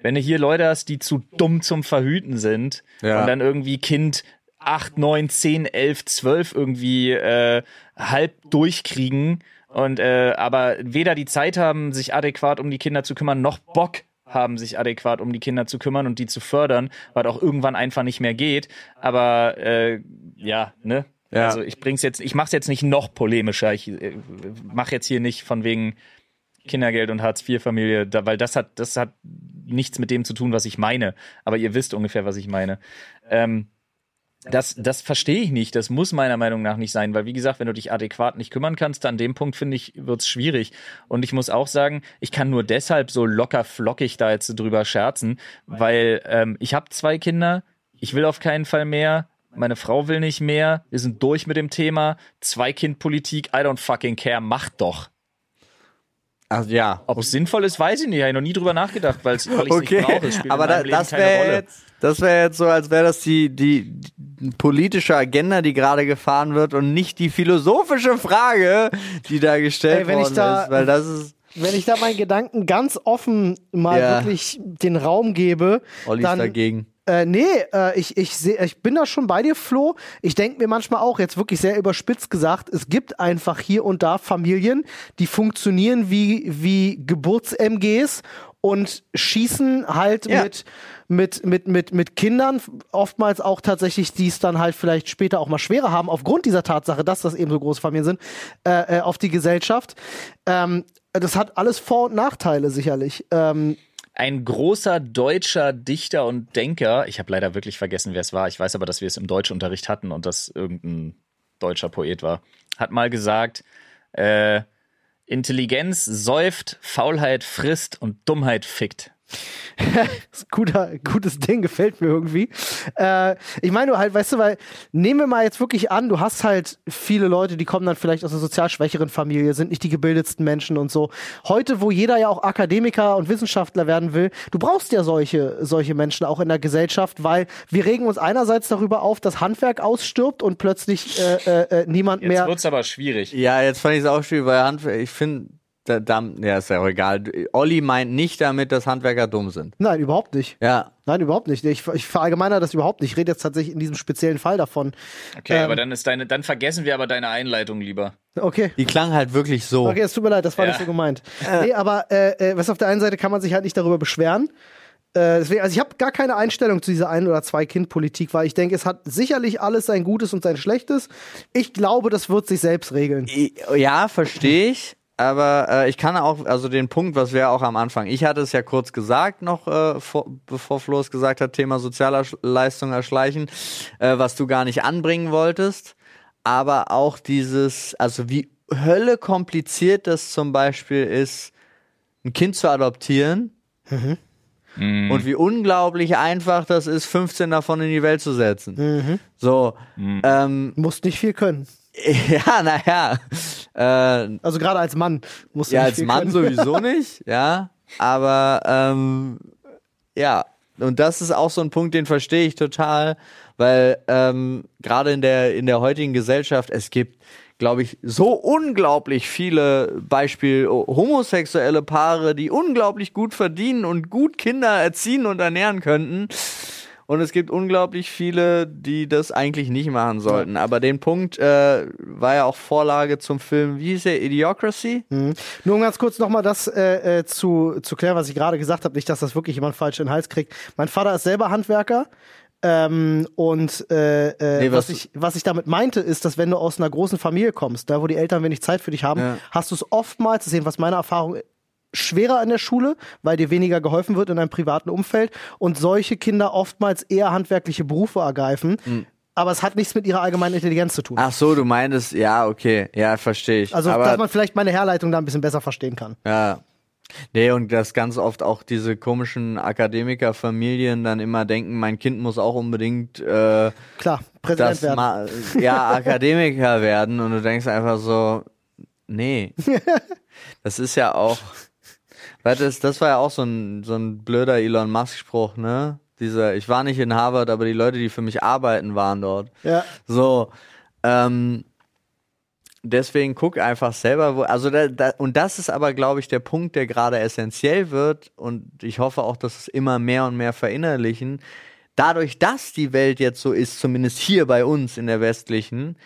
wenn du hier Leute hast, die zu dumm zum Verhüten sind ja. und dann irgendwie Kind 8, 9, 10, 11, 12 irgendwie äh, halb durchkriegen und äh, aber weder die Zeit haben, sich adäquat um die Kinder zu kümmern, noch Bock haben, sich adäquat um die Kinder zu kümmern und die zu fördern, weil auch irgendwann einfach nicht mehr geht. Aber äh, ja, ne? Ja. Also ich bring's jetzt, ich mach's jetzt nicht noch polemischer. Ich äh, mache jetzt hier nicht von wegen Kindergeld und Hartz-IV-Familie, da, weil das hat, das hat nichts mit dem zu tun, was ich meine. Aber ihr wisst ungefähr, was ich meine. Ähm, das, das verstehe ich nicht. Das muss meiner Meinung nach nicht sein, weil wie gesagt, wenn du dich adäquat nicht kümmern kannst, an dem Punkt finde ich, wird's schwierig. Und ich muss auch sagen, ich kann nur deshalb so locker flockig da jetzt drüber scherzen, weil ähm, ich habe zwei Kinder, ich will auf keinen Fall mehr. Meine Frau will nicht mehr. Wir sind durch mit dem Thema. Zwei-Kind-Politik, I don't fucking care. Macht doch. Ach ja. Ob es sinnvoll ist, weiß ich nicht. Ich habe noch nie drüber nachgedacht, weil ich es Okay, nicht brauche. Es spielt aber da, das wäre jetzt, das wäre jetzt so, als wäre das die, die, die politische Agenda, die gerade gefahren wird und nicht die philosophische Frage, die da gestellt Ey, wenn ich worden da- ist, weil das ist Wenn ich da meinen Gedanken ganz offen mal Ja. wirklich den Raum gebe, Olli dann, ist dagegen. Äh, nee, äh, ich, ich, seh, ich bin da schon bei dir, Flo. Ich denke mir manchmal auch, jetzt wirklich sehr überspitzt gesagt, es gibt einfach hier und da Familien, die funktionieren wie, wie Geburts-MGs und schießen halt Ja. mit, mit, mit, mit, mit Kindern, oftmals auch tatsächlich, die es dann halt vielleicht später auch mal schwerer haben, aufgrund dieser Tatsache, dass das eben so große Familien sind, äh, äh, auf die Gesellschaft. Ähm, das hat alles Vor- und Nachteile sicherlich. Ähm, Ein großer deutscher Dichter und Denker, ich habe leider wirklich vergessen, wer es war, ich weiß aber, dass wir es im Deutschunterricht hatten und das irgendein deutscher Poet war, hat mal gesagt, äh, Intelligenz säuft, Faulheit frisst und Dummheit fickt. Ist ein guter, gutes Ding, gefällt mir irgendwie. Äh, ich meine, du halt, weißt du, weil, nehmen wir mal jetzt wirklich an, du hast halt viele Leute, die kommen dann vielleicht aus einer sozial schwächeren Familie, sind nicht die gebildetsten Menschen und so. Heute, wo jeder ja auch Akademiker und Wissenschaftler werden will, du brauchst ja solche, solche Menschen auch in der Gesellschaft, weil wir regen uns einerseits darüber auf, dass Handwerk ausstirbt und plötzlich äh, äh, äh, niemand Jetzt mehr. wird's aber schwierig. Ja, jetzt fand ich es auch schwierig, weil Handwerk, ich finde, da, da, ja, ist ja auch egal. Olli meint nicht damit, dass Handwerker dumm sind. Nein, überhaupt nicht. Ja. Nein, überhaupt nicht. Ich, ich verallgemeine das überhaupt nicht. Ich rede jetzt tatsächlich in diesem speziellen Fall davon. Okay, Ähm. aber dann ist deine, dann vergessen wir aber deine Einleitung lieber. Okay. Die klang halt wirklich so. Okay, es tut mir leid, das war Ja. nicht so gemeint. Nee, aber äh, äh, was auf der einen Seite kann man sich halt nicht darüber beschweren. Äh, deswegen, also ich habe gar keine Einstellung zu dieser Ein- oder Zwei-Kind-Politik, weil ich denke, es hat sicherlich alles sein Gutes und sein Schlechtes. Ich glaube, das wird sich selbst regeln. Ja, verstehe ich. Aber äh, ich kann auch, also den Punkt, was wir auch am Anfang, ich hatte es ja kurz gesagt, noch äh, vor, bevor Flo es gesagt hat, Thema Sozialleistung erschleichen, äh, was du gar nicht anbringen wolltest. Aber auch dieses, also wie Hölle kompliziert das zum Beispiel ist, ein Kind zu adoptieren. Und wie unglaublich einfach das ist, 15 davon in die Welt zu setzen. So, ähm, Musst nicht viel können. ja, naja. Äh, Also gerade als Mann musst du ja, nicht als Mann können. sowieso nicht, ja. Aber ähm, ja, und das ist auch so ein Punkt, den verstehe ich total, weil ähm, gerade in der, in der heutigen Gesellschaft, es gibt, glaube ich, so unglaublich viele Beispiel homosexuelle Paare, die unglaublich gut verdienen und gut Kinder erziehen und ernähren könnten. Und es gibt unglaublich viele, die das eigentlich nicht machen sollten. Aber den Punkt äh, war ja auch Vorlage zum Film, wie hieß der, Idiocracy? Nur um ganz kurz nochmal das äh, äh, zu, zu klären, was ich gerade gesagt habe, nicht, dass das wirklich jemand falsch in den Hals kriegt. Mein Vater ist selber Handwerker. Ähm, und äh, äh, Nee, was, was- ich, was ich damit meinte, ist, dass wenn du aus einer großen Familie kommst, da wo die Eltern wenig Zeit für dich haben, Ja. hast du es oftmals, das ist jedenfalls meine Erfahrung, schwerer in der Schule, weil dir weniger geholfen wird in deinem privaten Umfeld und solche Kinder oftmals eher handwerkliche Berufe ergreifen. Hm. Aber es hat nichts mit ihrer allgemeinen Intelligenz zu tun. Ach so, du meintest, ja, okay, ja, verstehe ich. also, Aber, dass man vielleicht meine Herleitung da ein bisschen besser verstehen kann. ja. Nee, und dass ganz oft auch diese komischen Akademikerfamilien dann immer denken, mein Kind muss auch unbedingt äh, Klar, Präsident werden. ma ja, Akademiker werden und du denkst einfach so, nee. Das ist ja auch, weil das, das war ja auch so ein, so ein blöder Elon Musk-Spruch, ne? Dieser, ich war nicht in Harvard, aber die Leute, die für mich arbeiten, waren dort. Ja. So, ähm, deswegen guck einfach selber, wo, also da, da, und das ist aber, glaube ich, der Punkt, der gerade essentiell wird und ich hoffe auch, dass es immer mehr und mehr verinnerlichen. Dadurch, dass die Welt jetzt so ist, zumindest hier bei uns in der westlichen,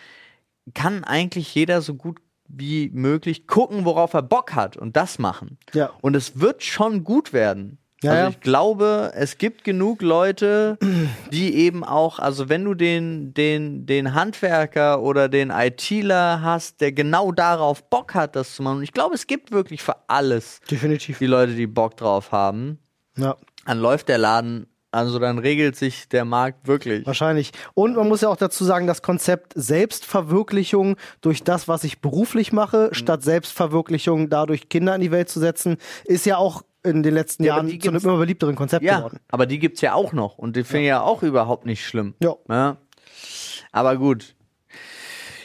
kann eigentlich jeder so gut wie möglich gucken, worauf er Bock hat und das machen. Ja. Und es wird schon gut werden. Ja, also ich glaube, es gibt genug Leute, die eben auch, also wenn du den, den, den Handwerker oder den ITler hast, der genau darauf Bock hat, das zu machen. Und ich glaube, es gibt wirklich für alles Definitiv. die Leute, die Bock drauf haben. Ja. Dann läuft der Laden, also dann regelt sich der Markt wirklich. Wahrscheinlich. Und man muss ja auch dazu sagen, das Konzept Selbstverwirklichung durch das, was ich beruflich mache, statt Selbstverwirklichung dadurch Kinder in die Welt zu setzen, ist ja auch in den letzten Ja, Jahren zu einem immer beliebteren Konzept Ja, geworden. aber die gibt's ja auch noch und die finde ich ja auch überhaupt nicht schlimm. Ja. Ja. Aber gut.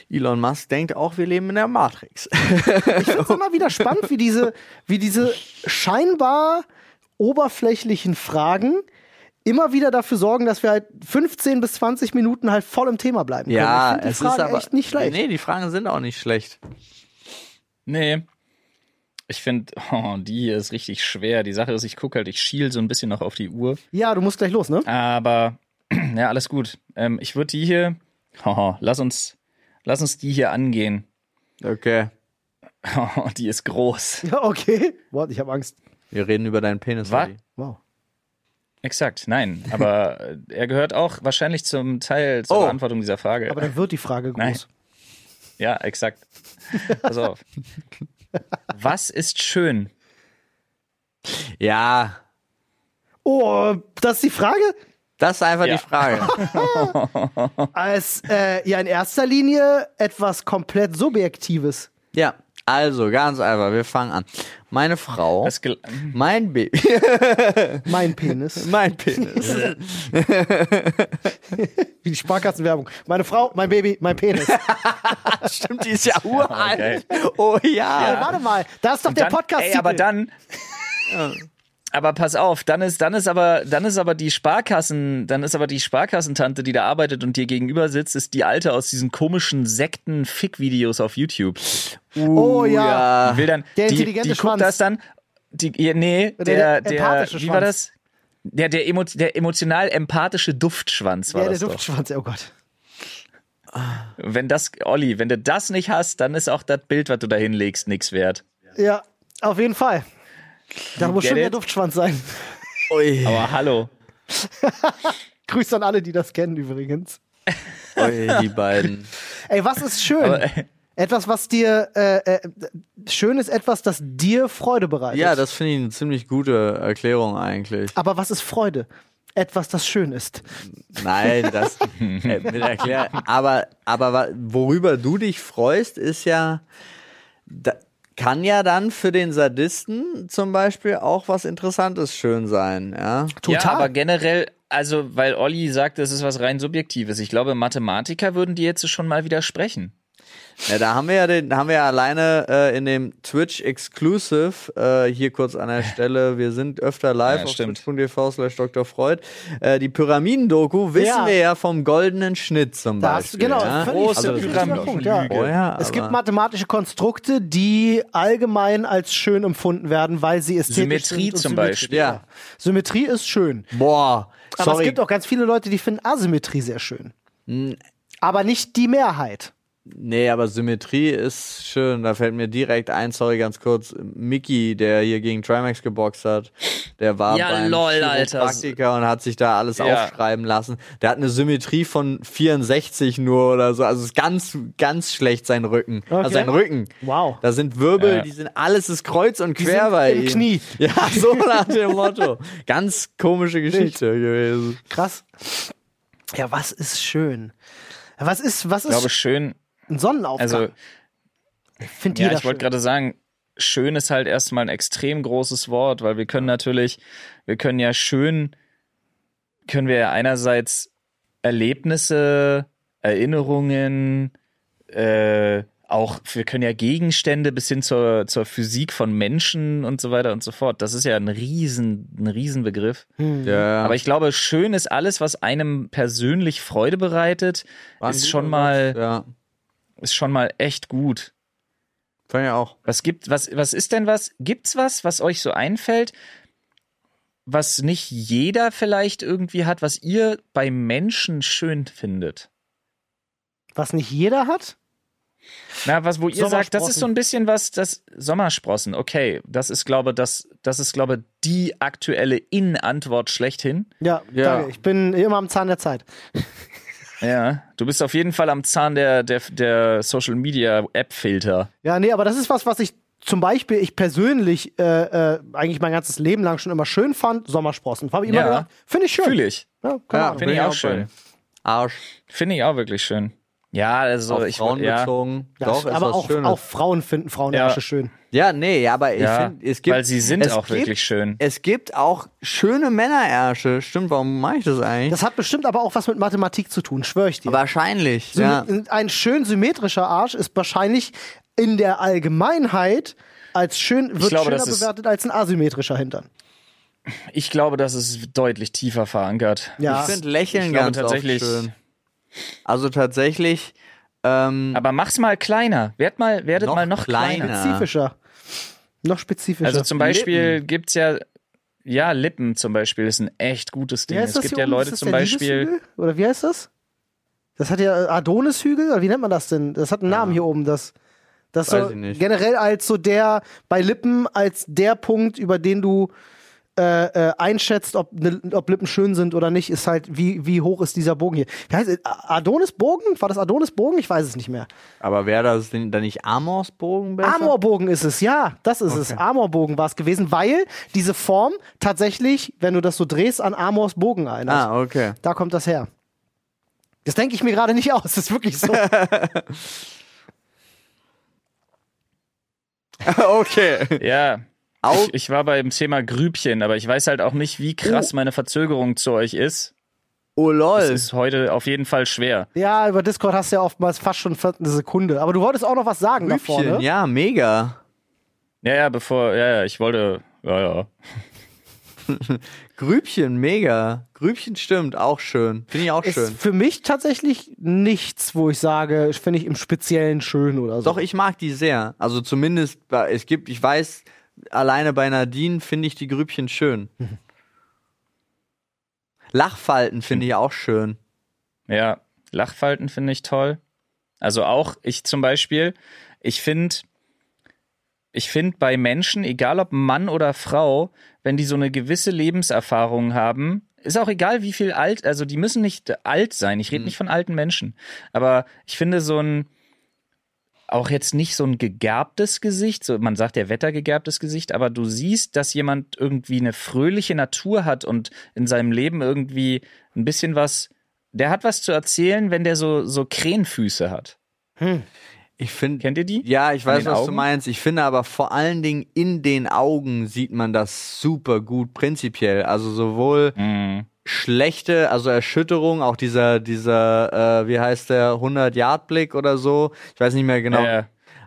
Elon Musk denkt auch, wir leben in der Matrix. Ich finde es immer wieder spannend, wie diese, wie diese scheinbar oberflächlichen Fragen immer wieder dafür sorgen, dass wir halt 15 bis 20 Minuten halt voll im Thema bleiben können. ja, die es Fragen ist aber echt nicht schlecht. Nee, die Fragen sind auch nicht schlecht. Nee. Ich finde, oh, die hier ist richtig schwer. Die Sache ist, ich gucke halt, ich schiel so ein bisschen noch auf die Uhr. Ja, du musst gleich los, ne? Aber, ja, alles gut. Ähm, ich würde die hier, oh, lass uns, lass uns die hier angehen. Okay. Oh, die ist groß. Ja, okay. Boah, ich habe Angst. Wir reden über deinen Penis. Was? Wow. Exakt, nein. Aber äh, er gehört auch wahrscheinlich zum Teil zur Oh. Beantwortung dieser Frage. Aber dann wird die Frage Nein. groß. Ja, exakt. Pass auf. Was ist schön? Ja, Oh, das ist die Frage? das ist einfach Ja. die Frage. Als äh, ja in erster Linie etwas komplett Subjektives. ja, also ganz einfach, wir fangen an. Meine Frau, mein Baby, Mein Penis. mein Penis. Wie die Sparkassenwerbung. Meine Frau, mein Baby, mein Penis. Stimmt, die ist ja uralt. geil. Oh Ja, ja. warte mal, da ist doch der dann, Podcast. Ey, aber dann. Aber pass auf, dann ist, dann ist aber, dann ist aber die Sparkassen, dann ist aber die Sparkassentante, die da arbeitet und dir gegenüber sitzt, ist die alte aus diesen komischen Sekten-Fick-Videos auf YouTube. Oh ja. Die will dann, Der die, intelligente die Schwanz. guckt das dann, die, ja, nee, Der der, der, empathische wie war das? Der, der, emo, der emotional empathische Duftschwanz war Ja, der das doch. Duftschwanz, oh Gott. Wenn das, Olli, wenn du das nicht hast, dann ist auch das Bild, was du da hinlegst, nichts wert. Ja, auf jeden Fall. Da muss schon der? Duftschwanz sein. Ui. Aber hallo. Grüß an alle, die das kennen übrigens. Ui, die beiden. Ey, was ist schön? Aber, äh, etwas, was dir äh, äh, schön ist, etwas, das dir Freude bereitet. Ja, das finde ich eine ziemlich gute Erklärung eigentlich. Aber was ist Freude? Etwas, das schön ist. Nein, das äh, mit erklär. Aber, aber worüber du dich freust, ist ja, da, kann ja dann für den Sadisten zum Beispiel auch was Interessantes schön sein, ja. Total. Ja, aber generell, also, weil Olli sagt, das ist was rein Subjektives. Ich glaube, Mathematiker würden die jetzt schon mal widersprechen. Ja, da haben wir ja den, haben wir ja alleine äh, in dem Twitch Exclusive, äh, hier kurz an der Stelle, wir sind öfter live Ja, auf twitch.tv slash Dr. Freud. Äh, die Pyramiden-Doku wissen Ja. wir ja vom goldenen Schnitt zum Da hast, Beispiel. genau, ja? Große Pyramiden. Punkt, ja. Oh ja, Es aber- gibt mathematische Konstrukte, die allgemein als schön empfunden werden, weil sie ästhetisch Symmetrie sind. und zum. Beispiel. Ja. Symmetrie ist schön. Boah, Aber sorry. es gibt auch ganz viele Leute, die finden Asymmetrie sehr schön. Aber nicht die Mehrheit. Nee, aber Symmetrie ist schön. Da fällt mir direkt ein, sorry, ganz kurz. Mickey, der hier gegen Trimax geboxt hat, der war Ja, beim lol. Chiropraktiker und hat sich da alles Ja. aufschreiben lassen. Der hat eine Symmetrie von 64 nur oder so. Also ist ganz, ganz schlecht sein Rücken. Also sein Rücken. Wow. Da sind Wirbel, Ja. die sind alles ist kreuz und quer sind bei im ihm. Knie. Ja, so nach dem Motto. Ganz komische Geschichte gewesen. Krass. Ja, was ist schön? Was ist, was Ich glaube, ist schön, ein Sonnenaufgang? also, Findet ja, ich wollte gerade sagen, schön ist halt erstmal ein extrem großes Wort, weil wir können natürlich, wir können ja schön, können wir ja einerseits Erlebnisse, Erinnerungen, äh, auch, wir können ja Gegenstände bis hin zur, zur Physik von Menschen und so weiter und so fort. Das ist ja ein riesen, ein Riesenbegriff. Ja, Aber ich glaube, schön ist alles, was einem persönlich Freude bereitet, war ist schon mal, Ja, ist schon mal echt gut. fand ich auch. Was gibt, was, was ist denn was? Gibt's was, was euch so einfällt, was nicht jeder vielleicht irgendwie hat, was ihr bei Menschen schön findet? Was nicht jeder hat? Na, was, wo ihr sagt, das ist so ein bisschen was, das Sommersprossen, okay, das ist, glaube das, das ist, glaube die aktuelle In-Antwort schlechthin. Ja, Ja. danke. Ich bin immer am Zahn der Zeit. Ja, du bist auf jeden Fall am Zahn der, der, der Social Media App-Filter. Ja, nee, aber das ist was, was ich zum Beispiel, ich persönlich äh, äh, eigentlich mein ganzes Leben lang schon immer schön fand. Sommersprossen. Habe ich immer Ja. finde ich schön. Fühle ich. Ja, Ja. Finde ich auch schön. Arsch. Finde ich auch wirklich schön. Ja, also Auf ich Frauen ja, bezogen. Ja, Doch, ist aber auch, auch Frauen finden Frauenärsche schön. Ja, nee, aber ich ja, finde, es gibt. weil sie sind auch gibt, wirklich schön. Es gibt auch schöne Männerärsche. Stimmt, warum mache ich das eigentlich? Das hat bestimmt aber auch was mit Mathematik zu tun, schwöre ich dir. Wahrscheinlich, Sym- ja. Ein schön symmetrischer Arsch ist wahrscheinlich in der Allgemeinheit als schön, wird glaube, schöner bewertet als ein asymmetrischer Hintern. Ich glaube, das ist deutlich tiefer verankert. Ja. Ich finde Lächeln Ich glaube ganz tatsächlich- oft schön. Also tatsächlich. Ähm, Aber mach's mal kleiner. Werd mal, werdet Noch mal noch kleiner. kleiner. Spezifischer. Noch spezifischer. Also zum Beispiel gibt's ja, ja, Lippen zum Beispiel ist ein echt gutes Ding. Es das gibt ja? Leute ist das zum der Beispiel. Oder wie heißt das? Das hat ja Adonishügel, oder wie nennt man das denn? Das hat einen Namen hier oben. Das, das Weiß so ich nicht. generell als so der, bei Lippen als der Punkt, über den du äh, äh, einschätzt, ob, ne, ob Lippen schön sind oder nicht, ist halt, wie, wie hoch ist dieser Bogen hier. Wie heißt es? Adonisbogen? War das Adonisbogen? Ich weiß es nicht mehr. aber wäre das denn dann nicht Amorsbogen besser? Amorbogen ist es, ja, das ist es. Amorbogen war es gewesen, weil diese Form tatsächlich, wenn du das so drehst, an Amors Bogen erinnert. Ah, okay. Da kommt das her. Das denke ich mir gerade nicht aus, das ist wirklich so. okay. Ja. Au- Ich, ich war beim Thema Grübchen, aber ich weiß halt auch nicht, wie krass meine Verzögerung zu euch ist. Oh lol. Es ist heute auf jeden Fall schwer. ja, über Discord hast du ja oftmals fast schon eine Sekunde. Aber du wolltest auch noch was sagen davor, Grübchen, ne? ja, mega. Ja, ja, bevor, ja, ja, ich wollte, ja, ja. Grübchen, mega. Grübchen stimmt, auch schön. Finde ich auch Ist schön. für mich tatsächlich nichts, wo ich sage, finde ich im Speziellen schön oder so. Doch, ich mag die sehr. Also zumindest, es gibt, ich weiß, alleine bei Nadine finde ich die Grübchen schön. Lachfalten finde ich auch schön. Ja, Lachfalten finde ich toll. Also auch ich zum Beispiel, ich finde, ich finde bei Menschen, egal ob Mann oder Frau, wenn die so eine gewisse Lebenserfahrung haben, ist auch egal, wie viel alt, also die müssen nicht alt sein. Ich rede nicht von alten Menschen, aber ich finde so ein auch jetzt nicht so ein gegerbtes Gesicht, so man sagt ja wettergegerbtes Gesicht, aber du siehst, dass jemand irgendwie eine fröhliche Natur hat und in seinem Leben irgendwie ein bisschen was, der hat was zu erzählen, wenn der so so Krähenfüße hat. Ich finde, Kennt ihr die? ja, ich An weiß, was du Augen? meinst. Ich finde aber vor allen Dingen in den Augen sieht man das super gut prinzipiell. Also sowohl Mhm. Schlechte, also Erschütterung, auch dieser, dieser, äh, wie heißt der, 100-Yard-Blick oder so. Ich weiß nicht mehr genau. Äh,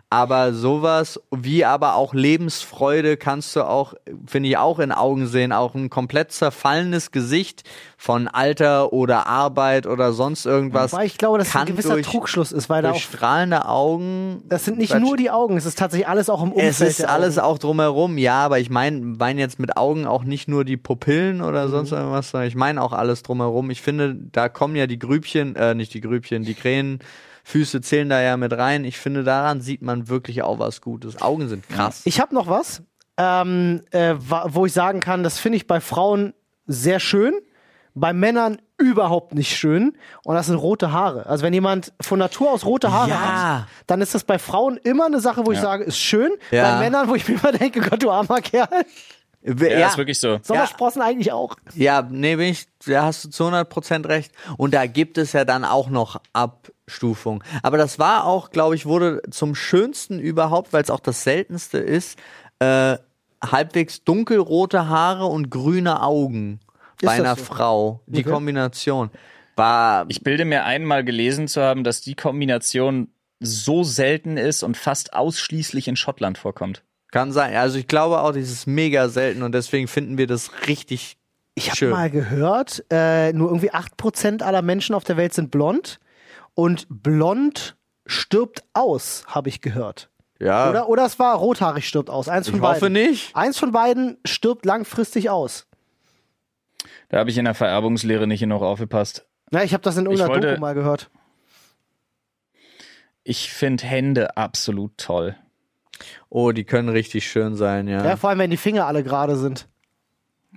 Aber sowas, wie aber auch Lebensfreude kannst du auch, finde ich, auch in Augen sehen. Auch ein komplett zerfallenes Gesicht von Alter oder Arbeit oder sonst irgendwas. Weil ich glaube, dass ein gewisser durch- Trugschluss ist, weil da auch, strahlende Augen. das sind nicht nur die Augen, es ist tatsächlich alles auch im Umfeld. Es ist alles auch drumherum, ja, aber ich meine mein jetzt mit Augen auch nicht nur die Pupillen Mhm. oder sonst irgendwas, sondern ich meine auch alles drumherum. Ich finde, da kommen ja die Grübchen, äh, nicht die Grübchen, die Krähenfüße zählen da ja mit rein. Ich finde, daran sieht man wirklich auch was Gutes. Augen sind krass. Ich habe noch was, ähm, äh, wo ich sagen kann, das finde ich bei Frauen sehr schön, bei Männern überhaupt nicht schön. Und das sind rote Haare. Also wenn jemand von Natur aus rote Haare Ja. hat, dann ist das bei Frauen immer eine Sache, wo ich sage, ist schön. Ja. Bei Männern, wo ich mir immer denke, Gott, du armer Kerl. ja, ist wirklich so. Sommersprossen eigentlich auch. Ja, nee, bin ich, da hast du zu 100% recht. Und da gibt es ja dann auch noch Abstufungen. Aber das war auch, glaube ich, wurde zum schönsten überhaupt, weil es auch das seltenste ist, äh, halbwegs dunkelrote Haare und grüne Augen bei das einer so? Frau. Die Okay. Kombination war, Ich bilde mir einmal gelesen zu haben, dass die Kombination so selten ist und fast ausschließlich in Schottland vorkommt. kann sein. Also ich glaube auch, das ist mega selten und deswegen finden wir das richtig Ich habe mal gehört, äh, nur irgendwie 8% aller Menschen auf der Welt sind blond. Und blond stirbt aus, habe ich gehört. ja, Oder, oder es war rothaarig stirbt aus. Eins von ich hoffe beiden. nicht. Eins von beiden stirbt langfristig aus. Da habe ich in der Vererbungslehre nicht genug aufgepasst. Ja, ich habe das in irgendeiner wollte- Doku mal gehört. Ich finde Hände absolut toll. Oh, die können richtig schön sein, ja. Ja, vor allem, wenn die Finger alle gerade sind.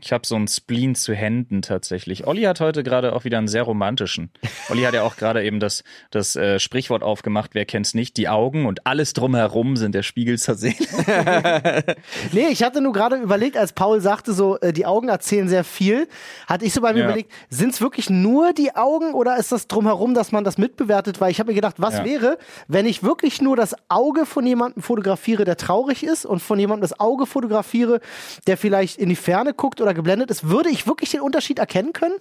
Ich habe so einen Spleen zu Händen tatsächlich. Olli hat heute gerade auch wieder einen sehr romantischen. Olli hat ja auch gerade eben das, das äh, Sprichwort aufgemacht, wer kennt's nicht, die Augen und alles drumherum sind der Spiegel zur Seele. Nee, ich hatte nur gerade überlegt, als Paul sagte, so, äh, die Augen erzählen sehr viel, hatte ich so bei mir Ja. überlegt, sind es wirklich nur die Augen oder ist das drumherum, dass man das mitbewertet? Weil ich habe mir gedacht, was Ja. wäre, wenn ich wirklich nur das Auge von jemandem fotografiere, der traurig ist und von jemandem das Auge fotografiere, der vielleicht in die Ferne guckt oder geblendet ist, würde ich wirklich den Unterschied erkennen können?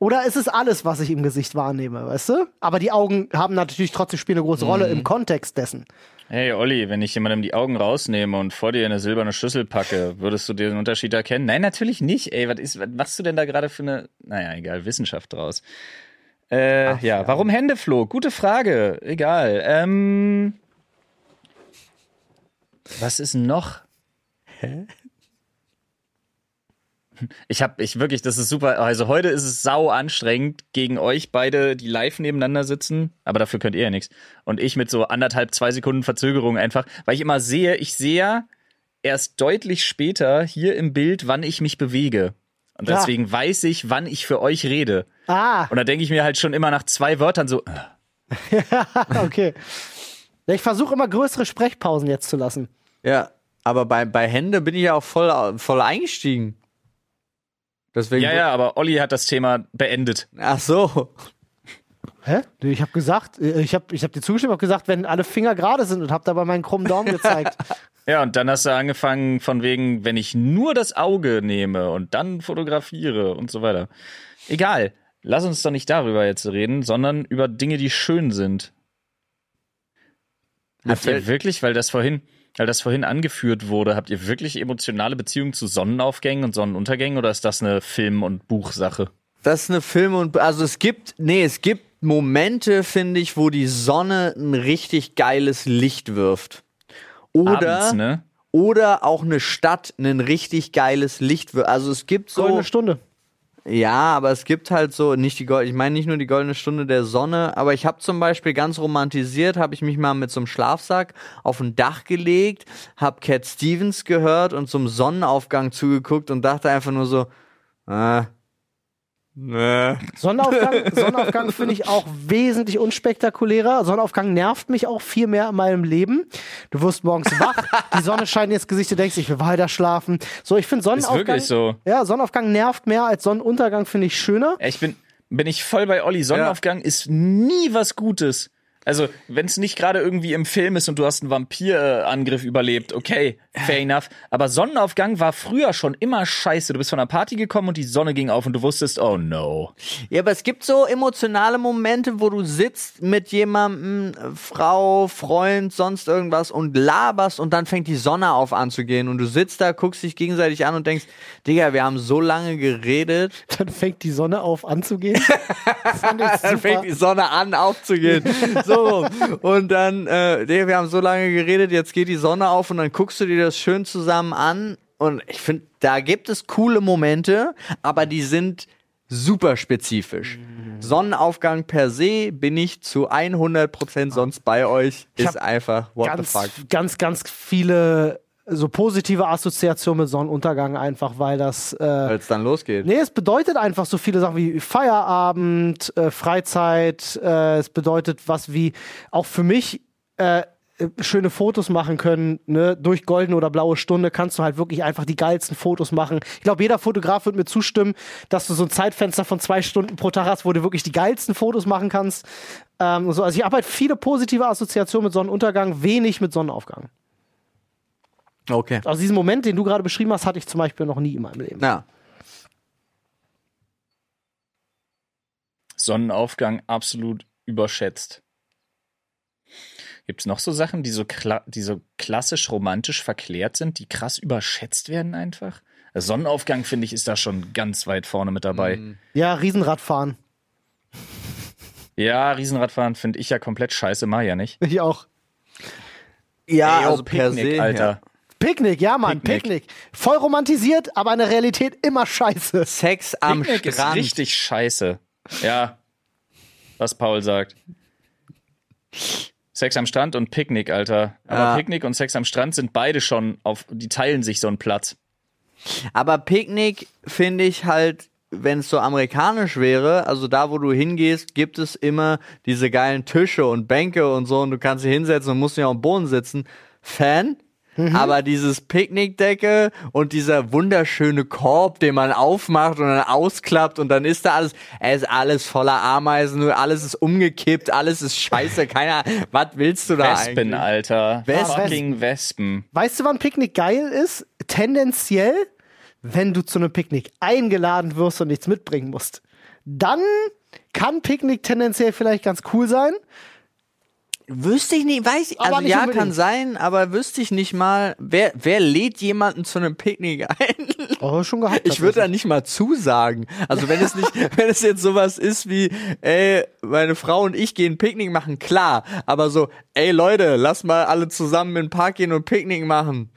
Oder ist es alles, was ich im Gesicht wahrnehme, weißt du? Aber die Augen haben natürlich trotzdem spielen eine große Rolle im Kontext dessen. Hey Olli, wenn ich jemandem die Augen rausnehme und vor dir eine silberne Schüssel packe, würdest du den Unterschied erkennen? Nein, natürlich nicht. Ey, was, ist, was machst du denn da gerade für eine, naja, egal, Wissenschaft draus? Äh, ja, warum Hände, Flo? Gute Frage. Egal. Ähm, was ist noch? Ich habe, ich wirklich, das ist super. Also heute ist es sau anstrengend gegen euch beide, die live nebeneinander sitzen. Aber dafür könnt ihr ja nichts. Und ich mit so anderthalb, zwei Sekunden Verzögerung einfach, weil ich immer sehe, ich sehe erst deutlich später hier im Bild, wann ich mich bewege. Und Ja. deswegen weiß ich, wann ich für euch rede. Ah, Und da denke ich mir halt schon immer nach zwei Wörtern so, äh, okay. Ich versuche immer größere Sprechpausen jetzt zu lassen. Ja, aber bei, bei Hände bin ich ja auch voll, voll eingestiegen. Deswegen. ja, ja, aber Olli hat das Thema beendet. Ach so. Hä? Ich habe gesagt, äh, ich habe ich hab dir zugestimmt, habe gesagt, wenn alle Finger gerade sind und habe dabei meinen krummen Daumen gezeigt. Ja, und dann hast du angefangen von wegen, wenn ich nur das Auge nehme und dann fotografiere und so weiter. Egal. Lass uns doch nicht darüber jetzt reden, sondern über Dinge, die schön sind. Habt ihr wirklich, weil das vorhin, weil das vorhin angeführt wurde, habt ihr wirklich emotionale Beziehungen zu Sonnenaufgängen und Sonnenuntergängen oder ist das eine Film- und Buchsache? Das ist eine Film und also es gibt nee, es gibt Momente, finde ich, wo die Sonne ein richtig geiles Licht wirft. Oder Abends, ne? oder auch eine Stadt ein richtig geiles Licht wirft. Also es gibt so Goldene Stunde. Ja, aber es gibt halt so nicht die Gold, ich meine nicht nur die goldene Stunde der Sonne, aber ich habe zum Beispiel ganz romantisiert, habe ich mich mal mit so einem Schlafsack auf ein Dach gelegt, habe Cat Stevens gehört und zum Sonnenaufgang zugeguckt und dachte einfach nur so, äh, ne. Sonnenaufgang, Sonnenaufgang finde ich auch wesentlich unspektakulärer. Sonnenaufgang nervt mich auch viel mehr in meinem Leben. Du wirst morgens wach, die Sonne scheint ins Gesicht, du denkst, ich will weiter schlafen. So, ich finde Sonnenaufgang. wirklich so. Ja, Sonnenaufgang nervt mehr als Sonnenuntergang, finde ich schöner. Ich bin, bin ich voll bei Olli. Sonnenaufgang ist nie was Gutes. Also, wenn es nicht gerade irgendwie im Film ist und du hast einen Vampirangriff überlebt, okay, fair enough. Aber Sonnenaufgang war früher schon immer scheiße. Du bist von einer Party gekommen und die Sonne ging auf und du wusstest, oh no. Ja, aber es gibt so emotionale Momente, wo du sitzt mit jemandem, Frau, Freund, sonst irgendwas und laberst und dann fängt die Sonne auf anzugehen und du sitzt da, guckst dich gegenseitig an und denkst, Digga, wir haben so lange geredet. Dann fängt die Sonne auf anzugehen. Das fand ich Dann fängt die Sonne an aufzugehen. so. Und dann, äh, wir haben so lange geredet, jetzt geht die Sonne auf und dann guckst du dir das schön zusammen an. Und ich finde, da gibt es coole Momente, aber die sind super spezifisch. Sonnenaufgang per se bin ich zu 100% sonst bei euch. Ich Ist einfach, what ganz, the fuck. ganz, ganz viele so positive Assoziationen mit Sonnenuntergang einfach, weil das äh, Als dann losgeht. Nee, es bedeutet einfach so viele Sachen wie Feierabend, äh, Freizeit, äh, es bedeutet was wie auch für mich äh, schöne Fotos machen können, ne? durch goldene oder blaue Stunde kannst du halt wirklich einfach die geilsten Fotos machen. Ich glaube, jeder Fotograf wird mir zustimmen, dass du so ein Zeitfenster von zwei Stunden pro Tag hast, wo du wirklich die geilsten Fotos machen kannst. Ähm, so. Also ich halt viele positive Assoziationen mit Sonnenuntergang, wenig mit Sonnenaufgang. Okay. Also diesen Moment, den du gerade beschrieben hast, hatte ich zum Beispiel noch nie in meinem Leben. Na, Sonnenaufgang absolut überschätzt. Gibt es noch so Sachen, die so, die so klassisch romantisch verklärt sind, die krass überschätzt werden einfach? Also Sonnenaufgang, finde ich, ist da schon ganz weit vorne mit dabei. Ja, Riesenradfahren. Ja, Riesenradfahren finde ich ja komplett scheiße, mach ich ja nicht. Ich auch. ja, Ey, also per Picknick, se. Alter. Ja. Picknick, ja, Mann, Picknick. Picknick. Voll romantisiert, aber in der Realität immer scheiße. Sex am Picknick ist Strand. richtig scheiße. Ja, was Paul sagt. Sex am Strand und Picknick, Alter. Aber Ja. Picknick und Sex am Strand sind beide schon auf, die teilen sich so einen Platz. Aber Picknick finde ich halt, wenn es so amerikanisch wäre, also da, wo du hingehst, gibt es immer diese geilen Tische und Bänke und so und du kannst dich hinsetzen und musst nicht auf dem Boden sitzen. Fan? Aber dieses Picknickdecke und dieser wunderschöne Korb, den man aufmacht und dann ausklappt und dann ist da alles, es ist alles voller Ameisen, nur alles ist umgekippt, alles ist scheiße, keiner, was willst du da Wespen, eigentlich? Alter. Wespen. Fucking Wespen. Weißt du, wann Picknick geil ist? Tendenziell, wenn du zu einem Picknick eingeladen wirst und nichts mitbringen musst. Dann kann Picknick tendenziell vielleicht ganz cool sein. Wüsste ich nicht, weiß ich, Aber also nicht ja, unbedingt. kann sein, aber wüsste ich nicht mal, wer, wer lädt jemanden zu einem Picknick ein? Oh, schon gehabt. Ich würde da nicht mal zusagen. Also wenn es nicht, wenn es jetzt sowas ist wie, ey, meine Frau und ich gehen Picknick machen, klar. Aber so, ey Leute, lass mal alle zusammen in den Park gehen und Picknick machen.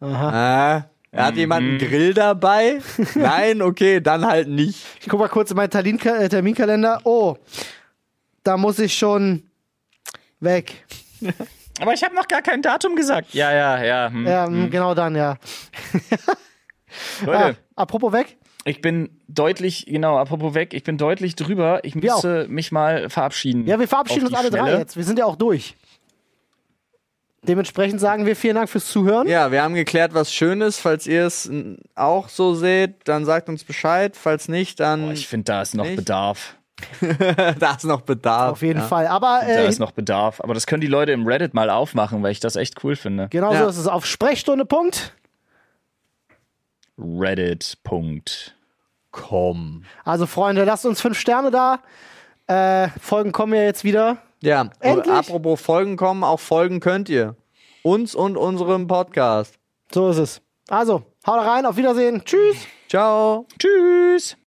Aha. Äh, hat jemand einen Grill dabei? Nein, okay, dann halt nicht. Ich guck mal kurz in meinen äh, Terminkalender. Oh, da muss ich schon weg. Aber ich habe noch gar kein Datum gesagt. Ja, ja, ja. Hm. Ja, mh, genau dann, ja. Leute, Ah, apropos weg. ich bin deutlich, genau, apropos weg, ich bin deutlich drüber. Ich Wir müsste mich mal verabschieden. Ja, wir verabschieden uns alle drei Schnelle. jetzt. Wir sind ja auch durch. Dementsprechend sagen wir vielen Dank fürs Zuhören. Ja, wir haben geklärt, was schön ist. Falls ihr es auch so seht, dann sagt uns Bescheid. Falls nicht, dann Boah, ich finde, da ist noch Nicht? Bedarf. da ist noch Bedarf. Auf jeden ja. Fall. Aber Da äh, ist noch Bedarf. Aber das können die Leute im Reddit mal aufmachen, weil ich das echt cool finde. genau Ja. so ist es. Auf Sprechstunde. Punkt. Reddit. Komm. Also, Freunde, lasst uns fünf Sterne da. Äh, Folgen kommen ja jetzt wieder. Ja, Endlich? apropos Folgen kommen, auch Folgen könnt ihr. Uns und unserem Podcast. So ist es. Also, haut rein, auf Wiedersehen. Tschüss. Ciao. Tschüss.